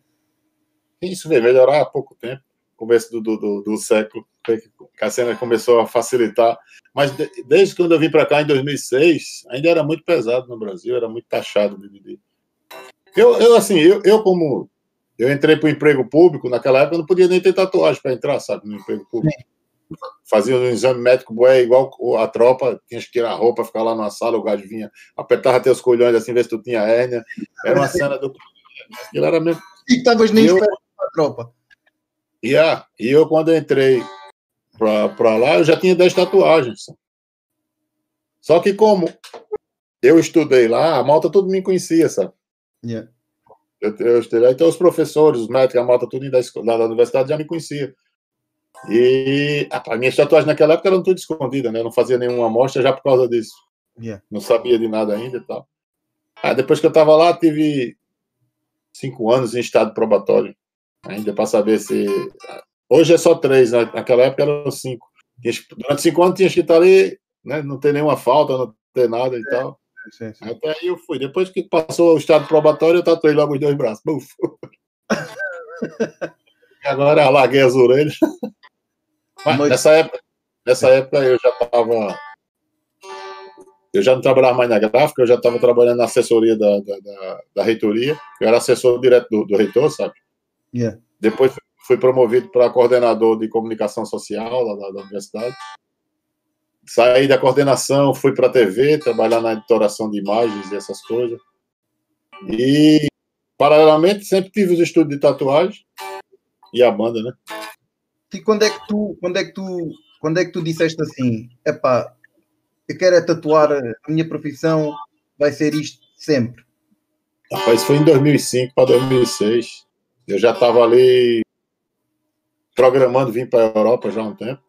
Isso veio melhorar há pouco tempo, começo do, do, do, do século, que a cena começou a facilitar. Mas de, desde quando eu vim para cá em 2006, ainda era muito pesado no Brasil, era muito taxado. De, de... Eu, eu, assim, eu, eu como eu entrei para o emprego público, naquela época eu não podia nem ter tatuagem para entrar, sabe, no emprego público. Fazia um exame médico bué, igual a tropa, tinha que tirar a roupa, ficar lá na sala, o gajo vinha, apertava teus colhões assim, ver se tu tinha hérnia. Era uma cena do. Aquilo era mesmo. E estavas nem eu... a tropa. Yeah. E eu, quando eu entrei para lá, eu já tinha 10 tatuagens. Só que como eu estudei lá, a malta tudo me conhecia, sabe? Yeah. Eu, eu estudei então os professores, os médicos, a malta tudo da, escola, da universidade já me conhecia. E a minha tatuagem naquela época era tudo escondida, né? Eu não fazia nenhuma amostra já por causa disso. Yeah. Não sabia de nada ainda e tal. Aí depois que eu estava lá, tive cinco anos em estado probatório, ainda para saber se. Hoje é só três, né? naquela época eram cinco. Durante cinco anos tinha que estar ali, né? não ter nenhuma falta, não ter nada e é. tal. Sim, sim. Até aí eu fui. Depois que passou o estado probatório, eu tatuei logo os dois braços. Buf. agora eu larguei as orelhas. Mas, nessa época, nessa época eu já estava. Eu já não trabalhava mais na gráfica, eu já estava trabalhando na assessoria da, da, da, da, reitoria. Eu era assessor direto do, do reitor, sabe? Yeah. Depois fui promovido para coordenador de comunicação social lá da, da universidade saí da coordenação, fui para a TV, trabalhar na editoração de imagens e essas coisas. E, paralelamente, sempre tive os estudos de tatuagem e a banda, né? E quando é que tu, quando é que tu, quando é que tu disseste assim, epá, eu quero é tatuar, a minha profissão vai ser isto sempre? Rapaz, foi em 2005 para 2006. Eu já estava ali programando vir para a Europa já há um tempo.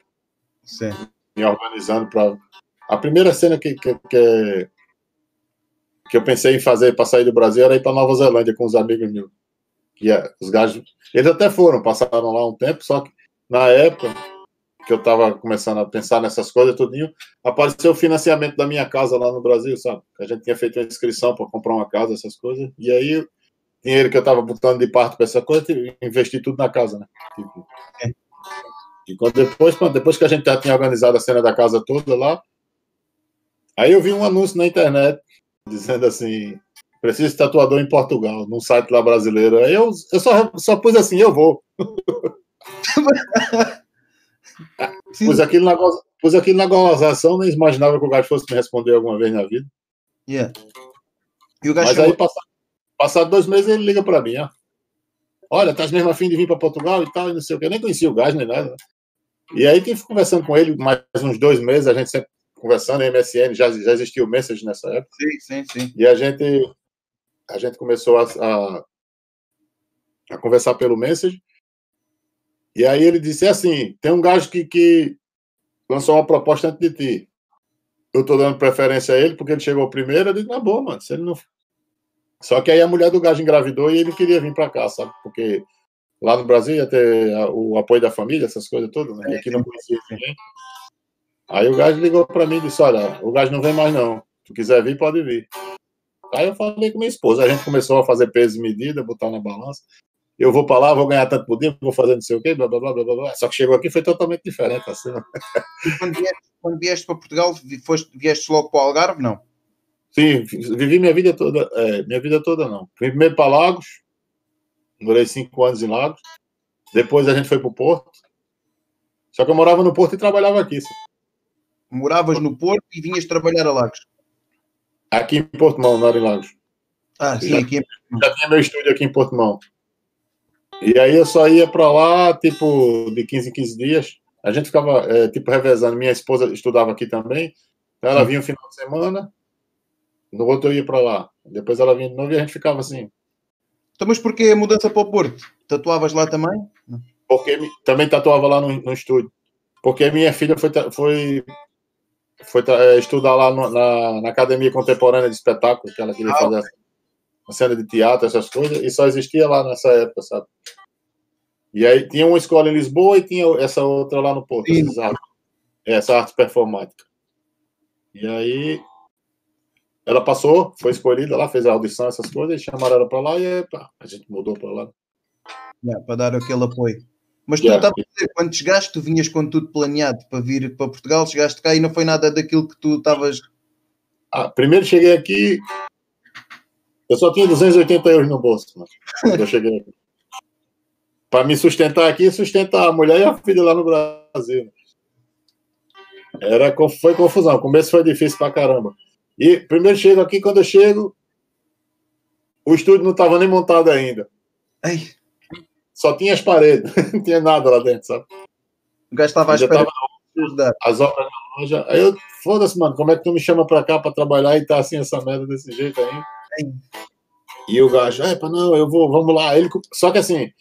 Sim. Me organizando para. A primeira cena que, que, que, que eu pensei em fazer para sair do Brasil era ir para Nova Zelândia com os amigos meus. Que é, os gajos. Eles até foram, passaram lá um tempo, só que na época que eu estava começando a pensar nessas coisas, tudinho, apareceu o financiamento da minha casa lá no Brasil, sabe? A gente tinha feito uma inscrição para comprar uma casa, essas coisas, e aí dinheiro que eu estava botando de parte para essa coisa, investi tudo na casa, né? Tipo, é. e quando depois, depois que a gente já tinha organizado a cena da casa toda lá, aí eu vi um anúncio na internet dizendo assim: preciso de tatuador em Portugal, num site lá brasileiro. Aí eu, eu só, só pus assim: eu vou. pus, aquilo na, pus aquilo na gozação, nem imaginava que o gajo fosse me responder alguma vez na vida. Yeah. E o gajo Mas aí, passado, passado dois meses, ele liga para mim, ó. Olha, estás mesmo afim de vir para Portugal e tal, e não sei o que. Eu nem conhecia o gajo nem nada. E aí, tive conversando com ele mais uns dois meses, a gente sempre conversando em MSN, já, já existia o Message nessa época. Sim, sim, sim. E a gente, a gente começou a, a, a conversar pelo Message. E aí ele disse assim: tem um gajo que, que lançou uma proposta antes de ti. Eu tô dando preferência a ele porque ele chegou primeiro. Eu disse: tá bom, mano. Se ele não. Só que aí a mulher do gajo engravidou e ele queria vir para cá, sabe? Porque lá no Brasil ia ter o apoio da família, essas coisas todas, né? E aqui não conhecia ninguém. Aí o gajo ligou para mim e disse: Olha, o gajo não vem mais não. Se tu quiser vir, pode vir. Aí eu falei com minha esposa. A gente começou a fazer peso e medida, botar na balança eu vou para lá, vou ganhar tanto por dia, vou fazer não sei o quê, blá, blá, blá, blá, blá. Só que chegou aqui foi totalmente diferente. Assim. E quando vieste, quando vieste para Portugal, foste, vieste logo para o Algarve, não? Sim, vivi minha vida toda, é, minha vida toda não. Fui primeiro para Lagos, morei cinco anos em Lagos, depois a gente foi para o Porto, só que eu morava no Porto e trabalhava aqui. Sim. Moravas no Porto e vinhas trabalhar a Lagos? Aqui em Portimão, não era em Lagos. Ah, sim, já, aqui em Já tinha meu estúdio aqui em Portimão. E aí eu só ia para lá, tipo, de 15 em 15 dias. A gente ficava, é, tipo, revezando. Minha esposa estudava aqui também. Ela vinha no final de semana, no outro eu ia para lá. Depois ela vinha de novo e a gente ficava assim. Então, mas porquê a mudança para o Porto? Tatuavas lá também? Porque também tatuava lá no, no estúdio. Porque minha filha foi, foi, foi é, estudar lá no, na, na Academia Contemporânea de Espetáculo, que ela queria ah, fazer. Okay uma cena de teatro, essas coisas, e só existia lá nessa época, sabe? E aí tinha uma escola em Lisboa e tinha essa outra lá no Porto, essa, essa arte performática. E aí ela passou, foi escolhida lá, fez a audição, essas coisas, e chamaram ela para lá e pá, a gente mudou para lá. Yeah, para dar aquele apoio. Mas tu yeah. a dizer, quando chegaste, tu vinhas com tudo planeado para vir para Portugal, chegaste cá e não foi nada daquilo que tu estavas. Ah, primeiro cheguei aqui, eu só tinha 280 euros no bolso, mano, quando eu cheguei aqui. Para me sustentar aqui, sustentar a mulher e a filha lá no Brasil. Era, foi confusão. O começo foi difícil pra caramba. E primeiro chego aqui, quando eu chego, o estúdio não estava nem montado ainda. Ai. Só tinha as paredes, não tinha nada lá dentro, sabe? O gajo estava à espera. Tava as obras na loja. Aí eu, foda-se, mano, como é que tu me chama pra cá pra trabalhar e tá assim essa merda desse jeito aí? E o gajo, é, não, eu vou, vamos lá. Ele, só que assim,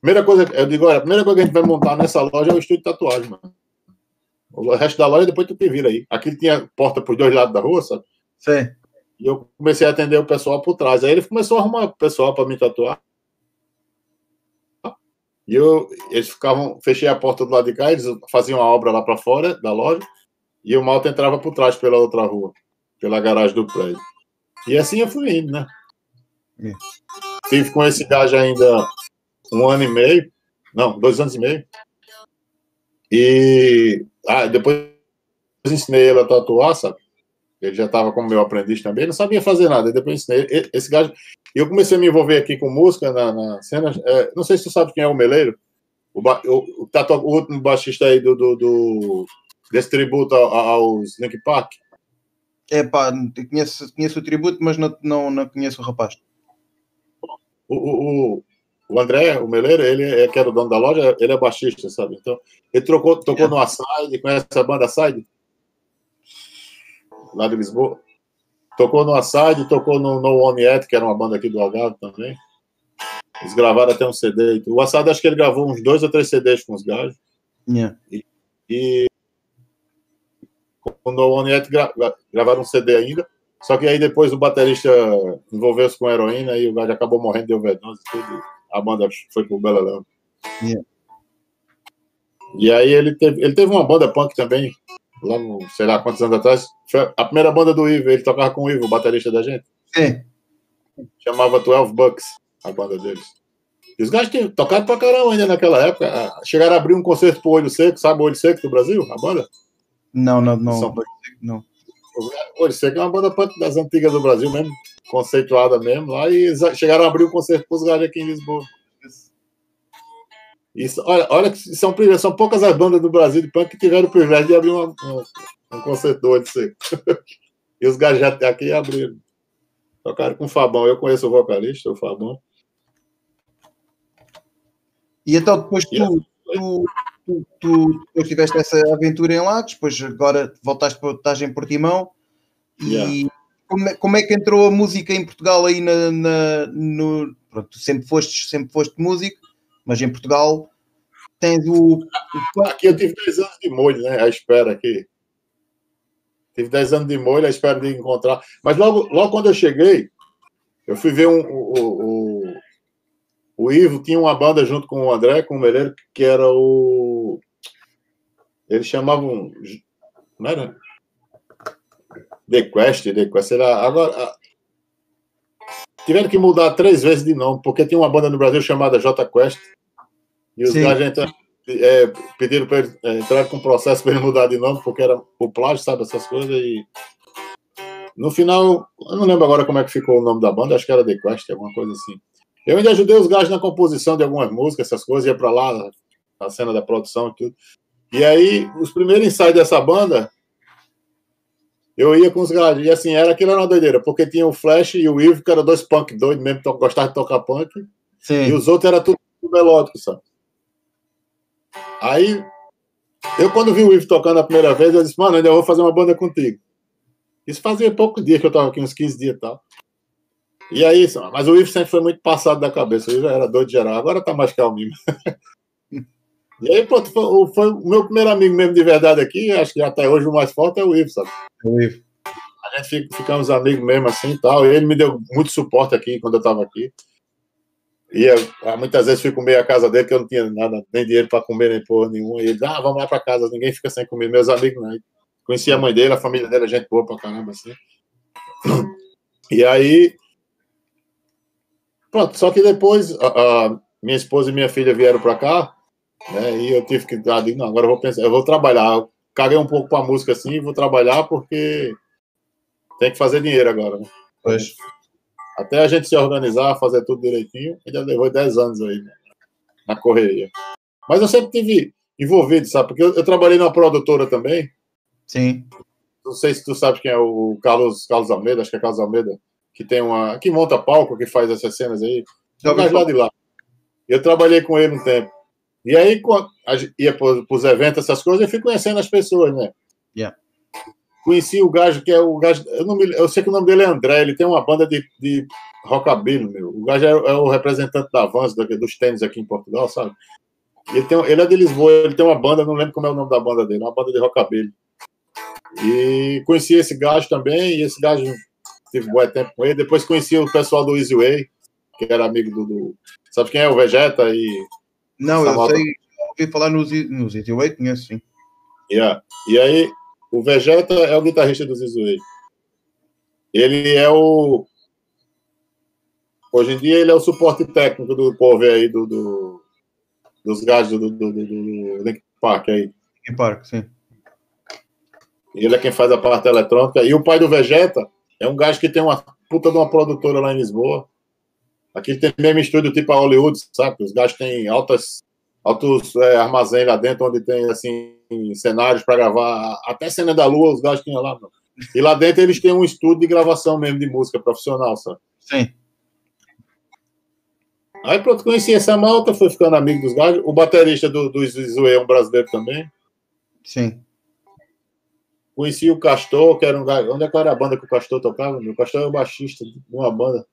primeira coisa, eu digo, olha, a primeira coisa que a gente vai montar nessa loja é o estúdio de tatuagem, mano. O resto da loja depois tu que vira aí. Aqui tinha porta por dois lados da rua, sabe? Sim. E eu comecei a atender o pessoal por trás. Aí ele começou a arrumar o pessoal para me tatuar. E eu, eles ficavam, fechei a porta do lado de cá, eles faziam a obra lá para fora da loja, e o malta entrava por trás pela outra rua, pela garagem do prédio. E assim eu fui indo, né? É. Tive com esse gajo ainda um ano e meio, não, dois anos e meio. E ah, depois ensinei ele a tatuar, sabe? Ele já estava como meu aprendiz também, não sabia fazer nada. Depois ensinei esse gajo. Eu comecei a me envolver aqui com música na, na cena. É, não sei se tu sabe quem é o Meleiro. O, o, o, o último baixista aí do, do, do desse tributo aos Link Park. É pá, conheço, conheço o tributo, mas não, não, não conheço o rapaz. O, o, o André, o Meleiro, ele é que era o dono da loja, ele é baixista, sabe? Então, ele trocou, tocou é. no Aside, conhece a banda Aside? Lá de Lisboa. Tocou no Aside, tocou no No One Yet, que era uma banda aqui do Algarve também. Eles gravaram até um CD. O Assad, acho que ele gravou uns dois ou três CDs com os gajos. Yeah. E, e com o One gra, gravaram um CD ainda. Só que aí depois o baterista envolveu-se com heroína e o gajo acabou morrendo de overdose e tudo. A banda foi pro Beleléu. Yeah. E aí ele teve, ele teve uma banda punk também, lá no, sei lá quantos anos atrás. Foi a primeira banda do Ivo, ele tocava com o Ivo, o baterista da gente. Sim. Chamava 12 Bucks, a banda deles. E os gajos tinham tocado pra caramba ainda naquela época. Ah, chegaram a abrir um concerto pro Olho Seco, sabe o Olho Seco do Brasil, a banda? Não, não, não. São- não. Olho Seco é uma banda das antigas do Brasil mesmo, conceituada mesmo lá, e chegaram a abrir um concerto pros gajos aqui em Lisboa. Isso, olha, olha que são, são poucas as bandas do Brasil de punk que tiveram o privilégio de abrir uma, um, um concerto do Olho Seco. e os gajos já aqui abriram. Tocaram com o Fabão, eu conheço o vocalista, o Fabão. E então depois tu, Yeah. tu, tu, tu depois tiveste essa aventura em Lagos, depois agora voltaste para estás em Portimão e Yeah. como, é, como é que entrou a música em Portugal aí na, na- no pronto, tu sempre foste, sempre foste músico, mas em Portugal tens o, Aqui eu tive 10 anos de molho, né? À espera aqui. Tive 10 anos de molho à espera de encontrar. Mas logo, logo quando eu cheguei, eu fui ver um, o, o, o Ivo tinha uma banda junto com o André, com o Meleiro, que era o. Eles chamavam. Não era? The Quest, The Quest. Era, agora. Tiveram que mudar três vezes de nome, porque tinha uma banda no Brasil chamada J Quest. E os gajos é, pediram para ele é, entrar com processo para ele mudar de nome, porque era o plágio, sabe, essas coisas. E no final, eu não lembro agora como é que ficou o nome da banda, acho que era The Quest, alguma coisa assim. Eu ainda ajudei os gajos na composição de algumas músicas, essas coisas, ia para lá, na cena da produção e tudo. E aí, os primeiros ensaios dessa banda, eu ia com os gajos, e assim, era aquilo era uma doideira, porque tinha o Flash e o Ivo, que eram dois punk doidos mesmo, to- gostavam de tocar punk, e sim, os outros era tudo melódico, sabe? Aí, eu quando vi o Ivo tocando a primeira vez, eu disse, mano, ainda vou fazer uma banda contigo. Isso fazia poucos dias que eu tava aqui, uns 15 dias e tal. E aí, mas o Ivo sempre foi muito passado da cabeça, o Ivo era doido de geral, agora tá mais calminho. e aí, pronto, foi, o- foi o meu primeiro amigo mesmo de verdade aqui, acho que até hoje o mais forte é o Ivo, sabe? o Ivo. A gente fica, ficamos amigos mesmo assim e tal. E ele me deu muito suporte aqui quando eu estava aqui. E eu, ah, muitas vezes fui comer a casa dele, que eu não tinha nada, nem dinheiro para comer, nem porra nenhuma. E ele, ah, vamos lá para casa, ninguém fica sem comer. Meus amigos, não. Conheci a mãe dele, a família dele, a gente boa pra caramba, assim. E aí. Pronto, só que depois a, a minha esposa e minha filha vieram para cá, né? E eu tive que. Ah, digo, não, agora eu vou pensar, eu vou trabalhar. Eu caguei um pouco para música assim, vou trabalhar porque tem que fazer dinheiro agora, né? Pois. Até a gente se organizar, fazer tudo direitinho, ainda levou 10 anos aí né, na correria. Mas eu sempre tive envolvido, sabe? Porque eu, eu trabalhei numa produtora também. Sim, Não sei se tu sabe quem é o Carlos, Carlos Almeida, acho que é Carlos Almeida, que tem uma. que monta palco, que faz essas cenas aí. Gajo lá de lá. Eu trabalhei com ele um tempo. E aí, ia para os eventos, essas coisas, eu fui conhecendo as pessoas, né? Yeah. Conheci o gajo que é o gajo. Eu, não me, eu sei que o nome dele é André, ele tem uma banda de, de rockabilly, meu. O gajo é, é o representante da Vans, do- dos tênis aqui em Portugal, sabe? Ele, tem, ele é de Lisboa, ele tem uma banda, não lembro como é o nome da banda dele, uma banda de rockabilly. E conheci esse gajo também, e esse gajo tive um bom tempo com ele. Depois conheci o pessoal do Easy Way, que era amigo do. do- sabe quem é? O Vegeta e. não, eu sei, ouvi falar nos, nos Easy Way, conheço sim. Yeah. E aí, o Vegeta é o guitarrista do Zizuei. Ele é o. Hoje em dia, ele é o suporte técnico do povo aí, do, do- dos gajos do, do, do, do, Link Park aí. Em Parque, sim. Ele é quem faz a parte eletrônica. E o pai do Vegeta é um gajo que tem uma puta de uma produtora lá em Lisboa. Aqui tem mesmo estúdio tipo a Hollywood, sabe? Os gajos têm altas, altos é, armazéns lá dentro, onde tem assim, cenários para gravar. Até cena da lua, os gajos tinham lá. Mano. E lá dentro eles têm um estúdio de gravação mesmo de música profissional, sabe? Sim. Aí pronto, conheci essa malta, fui ficando amigo dos gajos. O baterista do, do é um brasileiro também. Sim. Conheci o Castor, que era um gajo. Onde é que era a banda que o Castor tocava? O Castor é o baixista de uma banda.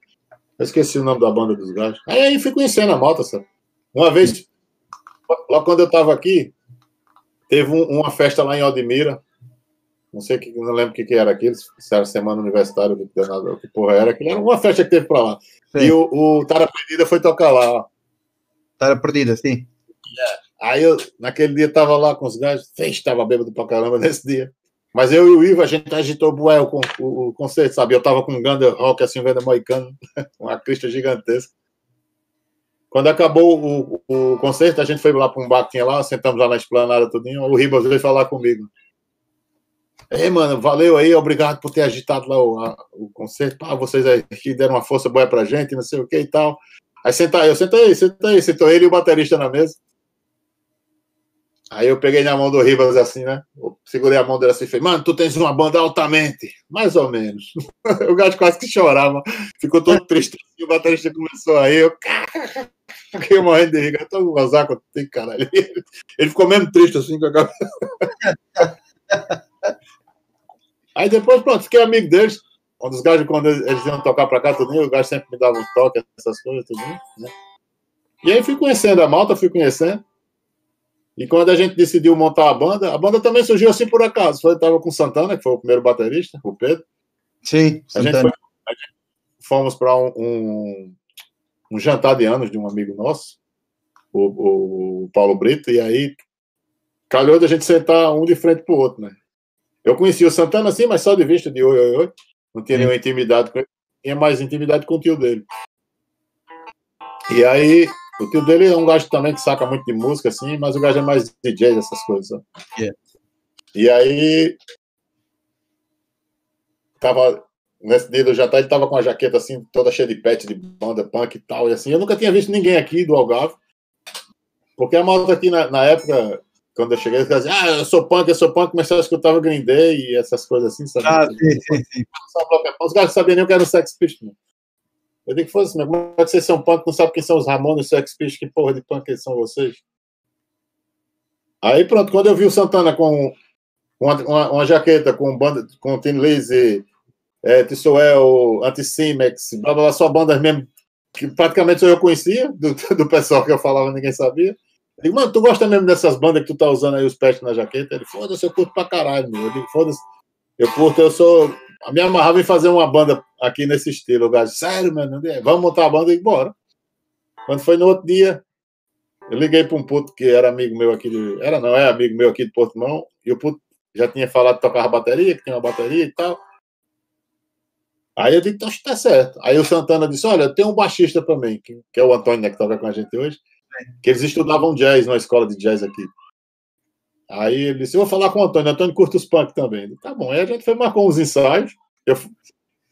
Eu esqueci o nome da banda dos gajos. Aí, aí fui conhecendo a moto, sabe? Uma vez, logo quando eu tava aqui, teve um, uma festa lá em Odmira. Não sei que, não lembro o que, que era aquilo, se era semana universitária, o que, que porra era. Aquilo era uma festa que teve pra lá. Sim. E o, o Tara Perdida foi tocar lá. Tara Perdida, sim. É. Aí eu, naquele dia, tava lá com os gajos, fez, tava bêbado pra caramba nesse dia. Mas eu e o Ivo, a gente agitou bué, o, o, o concerto, sabe? Eu tava com um Gander Rock, assim, um Gander Moicano, uma crista gigantesca. Quando acabou o, o, concerto, a gente foi lá para um bar que tinha lá, sentamos lá na esplanada tudinho, o Ribas veio falar comigo. Ei, mano, valeu aí, obrigado por ter agitado lá o, a, o concerto. Pá, vocês aí que deram uma força boa pra gente, não sei o que e tal. Aí senta aí, eu sentei, sentei, sentou ele e o baterista na mesa. Aí eu peguei na mão do Ribas assim, né? Eu segurei a mão dele assim e falei, mano, tu tens uma banda altamente. Mais ou menos. o gato quase que chorava. Ficou todo triste. O baterista começou aí, eu fiquei morrendo de rir. Gozar com tem caralho. Ele ficou mesmo triste assim com a cabeça. aí depois, pronto, fiquei amigo deles. Um dos gajos, quando eles iam tocar pra cá, tudo, o gajo sempre me dava um toque, essas coisas, tudo, né? E aí fui conhecendo a malta, fui conhecendo. E quando a gente decidiu montar a banda, a banda também surgiu assim por acaso. Foi, estava com o Santana, que foi o primeiro baterista, o Pedro. Sim, a gente, foi, a gente fomos para um, um, um, jantar de anos de um amigo nosso, o, o Paulo Brito, e aí calhou da gente sentar um de frente para o outro, né? Eu conhecia o Santana assim, mas só de vista de oi, oi, oi. Não tinha Sim. nenhuma intimidade com ele. Tinha mais intimidade com o tio dele. E aí o tio dele é um gajo também que saca muito de música, assim, mas o gajo é mais DJ, essas coisas. Yeah. E aí. Tava. Nesse dia do jantar, ele tava com a jaqueta assim, toda cheia de pet, de banda punk e tal. E assim, eu nunca tinha visto ninguém aqui do Algarve. Porque a moto aqui na, na época, quando eu cheguei, eles diziam, ah, eu sou punk, eu sou punk, mas eu escutava Green Day e essas coisas assim, sabe? Ah, sim, sim, sim. Os caras sabiam nem o que era o Sex Pistols. Eu digo fosse, mas como é que vocês são punk, não sabem quem são os Ramones, Sex Pistols, que porra de punk são vocês? Aí pronto, quando eu vi o Santana com uma, uma, uma jaqueta com banda, com Tim Lizzy, é, Tissuel, Anticimex, blá blá blá, só bandas mesmo que praticamente só eu conhecia, do, do pessoal que eu falava, ninguém sabia. Eu digo, mano, tu gosta mesmo dessas bandas que tu tá usando aí os pets na jaqueta? Ele, foda-se, eu curto pra caralho, meu. Eu digo, foda-se, eu curto, eu sou me amarrava em fazer uma banda aqui nesse estilo. O gajo, sério, mano, vamos montar a banda e bora. Quando foi no outro dia, eu liguei para um puto que era amigo meu aqui, de, era não, é amigo meu aqui de Portimão, e o puto já tinha falado que tocava bateria, que tinha uma bateria e tal. Aí eu disse, então tá certo. Aí o Santana disse, olha, tem um baixista também, que, que é o Antônio, né, que toca com a gente hoje, que eles estudavam jazz na escola de jazz aqui. Aí ele disse: Eu vou falar com o Antônio. O Antônio curta os punk também. Tá bom. Aí a gente foi marcou uns ensaios. Eu...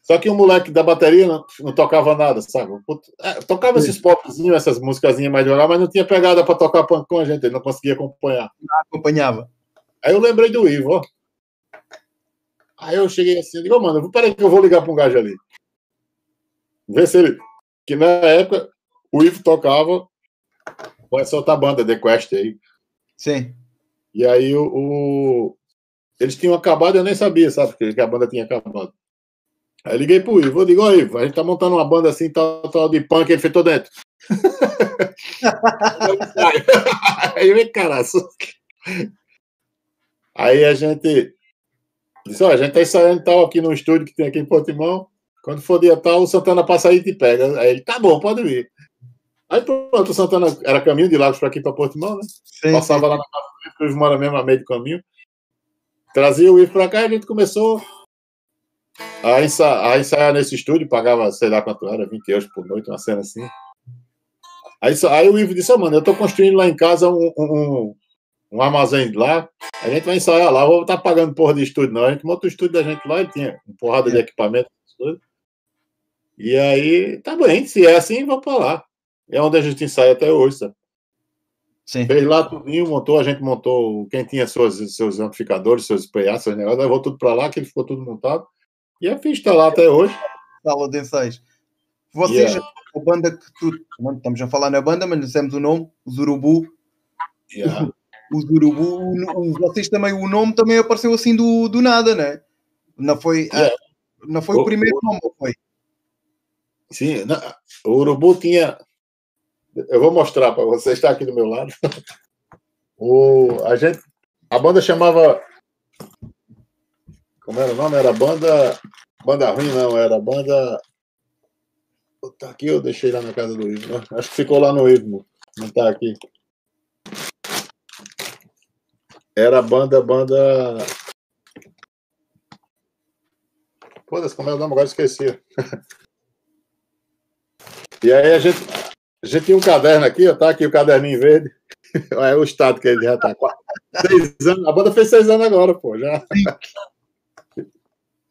Só que o moleque da bateria não, não tocava nada, sabe? É, tocava esses popzinhos, essas músicas mais de oral, mas não tinha pegada para tocar punk com a gente. Ele não conseguia acompanhar. Não acompanhava. Aí eu lembrei do Ivo, ó. Aí eu cheguei assim, digo, oh, mano, peraí que eu vou ligar para um gajo ali. Ver se ele. Que na época o Ivo tocava com essa outra banda, The Quest aí. Sim. E aí o, o, eles tinham acabado, eu nem sabia, sabe, que a banda tinha acabado. Aí liguei pro Ivo, eu digo, ó Ivo, a gente tá montando uma banda assim, tal, tal, de punk, ele fez todo dentro. aí vem caraço. Aí a gente disse, ó, a gente tá ensaiando tal aqui no estúdio que tem aqui em Portimão. Quando for dia tal, o Santana passa aí e te pega. Aí ele, tá bom, pode vir. Aí pronto, o Santana era caminho de Lagos para aqui para Portimão, né? Sim, Passava sim. lá na casa do Ivo, mora mesmo a meio do caminho. Trazia o Ivo para cá e a gente começou a ensaiar, a ensaiar, nesse estúdio, pagava, sei lá quanto era, 20 euros por noite, uma cena assim. Aí, aí o Ivo disse, oh, mano, eu tô construindo lá em casa um, um, um armazém lá, a gente vai ensaiar lá, vou estar tá pagando porra de estúdio, não. A gente monta o estúdio da gente lá, ele tinha uma porrada de é. equipamento, e aí, tá bem, se é assim, vamos para lá. É onde a gente ensaia até hoje, sabe? Sim. Fez lá tudinho, montou, a gente montou, quem tinha seus, seus amplificadores, seus PA, seus negócios, levou tudo para lá, que ele ficou tudo montado. E a ficha está lá até hoje. Sala de ensaios. Vocês, yeah. a banda que tu. Estamos a falar na banda, mas dissemos o nome, os Urubu. Yeah. Os Urubu, vocês também, o nome também apareceu assim do, do nada, né? Não foi, yeah. não foi o, o primeiro o, nome, foi? Sim, não, o Urubu tinha. Eu vou mostrar para você, está aqui do meu lado. O, a, gente, a banda chamava. Como era o nome? Era banda. Banda ruim, não, era banda. Tá aqui, eu deixei lá na casa do Ivo. Né? Acho que ficou lá no Ivo, não tá aqui. Era banda, banda. Foda-se, como é o nome? Agora esqueci. e aí a gente, a gente tinha um caderno aqui, ó, tá aqui o caderninho verde. É o estado que ele já tá. Seis anos. A banda fez seis anos agora, pô. Já.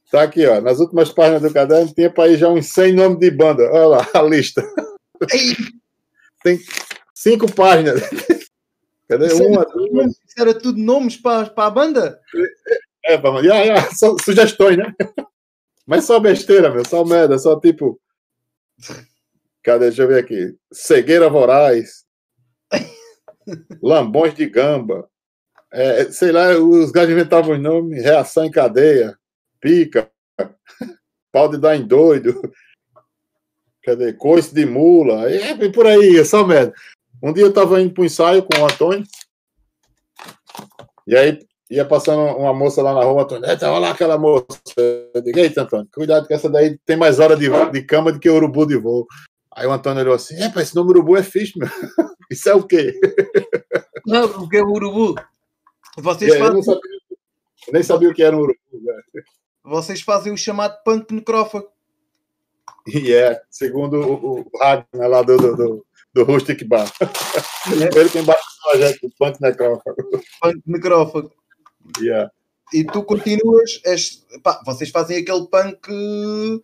Tá aqui, ó. Nas últimas páginas do caderno tinha para ir já uns 100 nomes de banda. Olha lá a lista. Tem cinco páginas. Cadê? Isso Uma, duas. Isso era tudo nomes para a banda? É, é para yeah, yeah. Só, sugestões, né? Mas só besteira, meu. Só merda. Só tipo. Cadê? Deixa eu ver aqui. Cegueira Voraz. Lambões de Gamba. É, sei lá, os gajos inventavam os nomes. Reação em cadeia. Pica. Pau de dar em doido. Cadê? Coice de mula. E, por aí, é só merda. Um dia eu tava indo pro ensaio com o Antônio. E aí ia passando uma moça lá na rua, Antônio, eita, olha lá aquela moça. Eu digo, eita, Antônio, cuidado que essa daí tem mais hora de, de cama do que urubu de voo. Aí o Antônio olhou assim, é, esse nome urubu é fixe, meu. Isso é o quê? Não, porque é urubu. Vocês é, fazem... sabia, nem sabia o que era um urubu. Velho. Vocês fazem o chamado punk necrófago. E é, segundo o, o Ragnar lá do, do, do, do Rustic Bar. É. Ele tem bastante projeto do punk necrófago. Punk necrófago. Yeah. E tu continuas, és, pá, vocês fazem aquele punk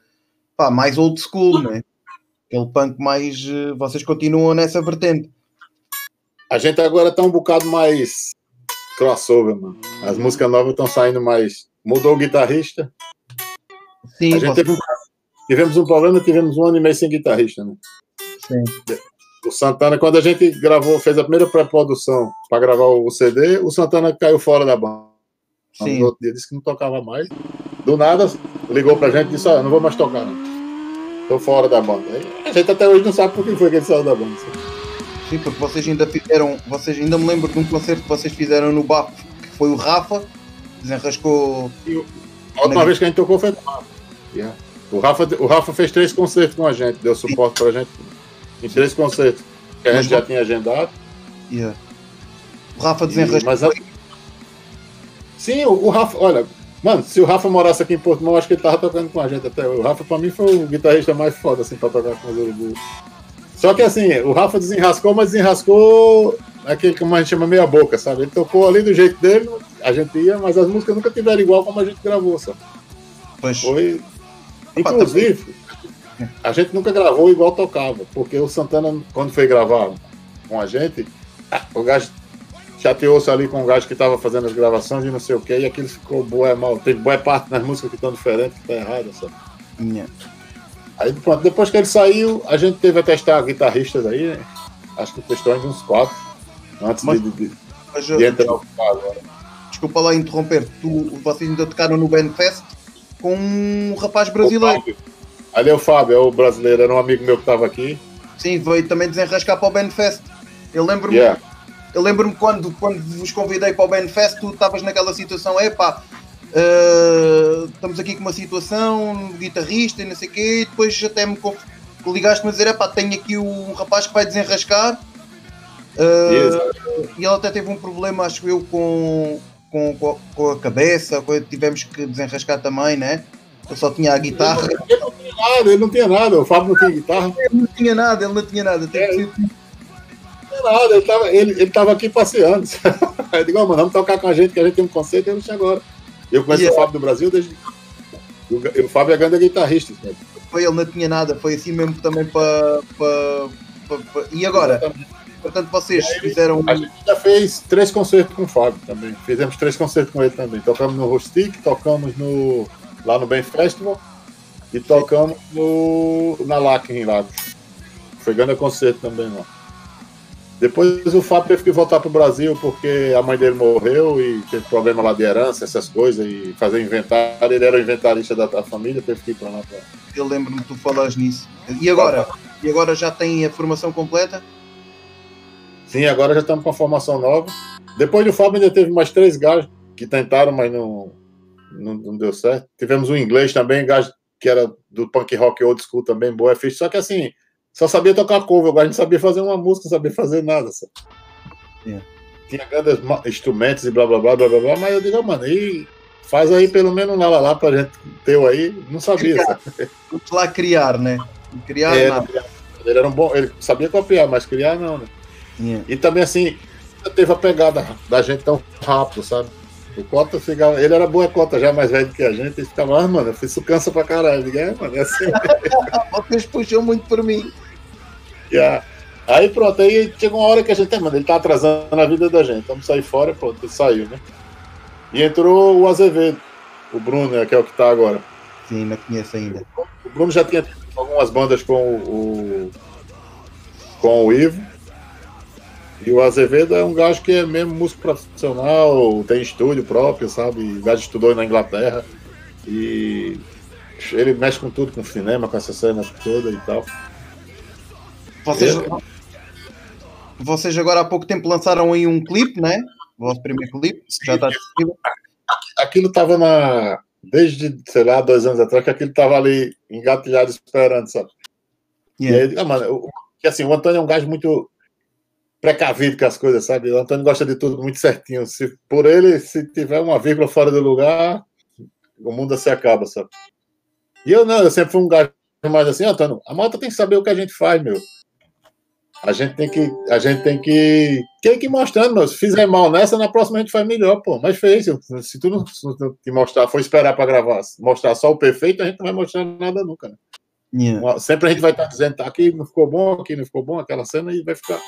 pá, mais old school, não é? Aquele punk mais. Eh, vocês continuam nessa vertente. A gente agora está um bocado mais crossover, mano. As músicas novas estão saindo mais. Mudou o guitarrista. Sim, a gente teve um... tivemos um problema, tivemos um ano e meio sem guitarrista, né? Sim. O Santana, quando a gente gravou, fez a primeira pré-produção para gravar o CD, o Santana caiu fora da banda. Sim. No outro dia disse que não tocava mais. Do nada, ligou pra gente e disse: ah, não vou mais tocar, não. Tô fora da banda. A gente até hoje não sabe por que foi que ele saiu da banda. Sim, porque vocês ainda fizeram. Vocês ainda me lembro de um concerto que vocês fizeram no Bafo, que foi o Rafa, desenrascou. A última vez que a gente tocou foi com o Rafa. Yeah. O Rafa. O Rafa fez três concertos com a gente, deu suporte pra gente em três concertos. Que a gente já tinha agendado. Yeah. O Rafa desenrascou. Mas a... Sim, o, o Rafa, olha, Mano, se o Rafa morasse aqui em Porto Mal, acho que ele tava tocando com a gente até. O Rafa, pra mim, foi o guitarrista mais foda, assim, pra tocar com os Urubu. Só que, assim, o Rafa desenrascou, mas desenrascou aquele que a gente chama meia boca, sabe? Ele tocou ali do jeito dele, a gente ia, mas as músicas nunca tiveram igual como a gente gravou, sabe? Pois. Foi. Inclusive, a gente nunca gravou igual tocava, porque o Santana, quando foi gravar com a gente, o gajo chateou-se ali com o gajo que estava fazendo as gravações e não sei o que, e aquilo ficou boa mal. Tem boa parte nas músicas que estão diferentes, que tá errada, sabe? Yeah. Aí pronto, depois que ele saiu, a gente teve a testar guitarristas aí, né? Acho que testou uns quatro. Antes mas, de, de, mas, de entrar no agora. Desculpa lá interromper, tu, vocês ainda tocaram no Bandfest com um rapaz brasileiro. Ali é o Fábio, é o brasileiro, era um amigo meu que estava aqui. Sim, veio também desenrascar para o Bandfest. Eu lembro-me yeah. Eu lembro-me quando, quando vos convidei para o Benfest, tu estavas naquela situação, epá, uh, estamos aqui com uma situação, guitarrista e não sei o quê, e depois até me ligaste-me a dizer, epá, tenho aqui um rapaz que vai desenrascar. Uh, e ele até teve um problema, acho eu, com, com, com a cabeça, tivemos que desenrascar também, né? Eu só tinha a guitarra. Ele não tinha nada, ele não tinha nada, o Fábio não tinha guitarra. Ele não tinha nada, ele não tinha nada. É nada, ele tava, ele, ele tava aqui passeando. eu digo, oh, mano, vamos tocar com a gente, que a gente tem um conceito, e ele agora. Eu conheço yeah. o Fábio do Brasil desde. O, o Fábio é grande guitarrista. Foi, ele não tinha nada, foi assim mesmo também para. E agora? Portanto, vocês aí, fizeram. A gente já fez três concertos com o Fábio também. Fizemos três concertos com ele também. Tocamos no Rustic, tocamos no, lá no Ben Festival e tocamos no, na LAC em Lagos. Foi grande concerto também lá. Depois o Fábio teve que voltar para o Brasil porque a mãe dele morreu e teve problema lá de herança, essas coisas, e fazer inventário. Ele era o inventarista da, da família, teve que ir para lá. Pra... Eu lembro-me que tu falas nisso. E agora? E agora já tem a formação completa? Sim, agora já estamos com a formação nova. Depois do Fábio ainda teve mais três gajos que tentaram, mas não, não, não deu certo. Tivemos um inglês também, gajo que era do punk rock old school também, boa, é fixe. Só que assim, só sabia tocar cover, agora a gente sabia fazer uma música, não sabia fazer nada. Sabe? Yeah. Tinha grandes instrumentos e blá blá blá blá blá, blá mas eu digo, oh, mano, e faz aí pelo menos um lá lá lá pra gente teu aí, não sabia. Criar. Sabe? lá criar, né? Criar é, nada. Ele era um bom, ele sabia copiar, mas criar não, né? Yeah. E também assim, teve a pegada da gente tão rápido, sabe? O Cota ficava. Ele era boa Cota, já mais velho que a gente, e ficava, ah, mano, isso cansa pra caralho. Digo, é, mano, é assim. Vocês puxou muito por mim. Yeah. Aí pronto, aí chegou uma hora que a gente, mano, ele tá atrasando a vida da gente. Vamos sair fora, pronto, ele saiu, né? E entrou o Azevedo, o Bruno, né, que é o que tá agora. Sim, não conheço ainda. O Bruno já tinha algumas bandas com o, com o Ivo. E o Azevedo é um gajo que é mesmo músico profissional, tem estúdio próprio, sabe? O gajo estudou na Inglaterra. E ele mexe com tudo, com cinema, com essa cena toda e tal. Vocês, vocês agora há pouco tempo lançaram aí um clipe, né? O vosso primeiro clipe, já está disponível. Aquilo estava na. Desde, sei lá, dois anos atrás, que aquilo estava ali engatilhado esperando, sabe? Yeah. E aí, ah, mano, que assim, o Antônio é um gajo muito precavido com as coisas, sabe? O Antônio gosta de tudo muito certinho. Se por ele, se tiver uma vírgula fora do lugar, o mundo se acaba, sabe? E eu não, eu sempre fui um gajo mais assim, Antônio, a malta tem que saber o que a gente faz, meu. A gente tem que, a gente tem que, tem que ir mostrando, meu. Se fizer mal nessa, na próxima a gente faz melhor, pô. Mas fez. Se tu não, se tu te mostrar, for esperar para gravar, mostrar só o perfeito, a gente não vai mostrar nada nunca, né? Yeah. Sempre a gente vai estar dizendo, tá, aqui não ficou bom, aqui não ficou bom, aquela cena, e vai ficar.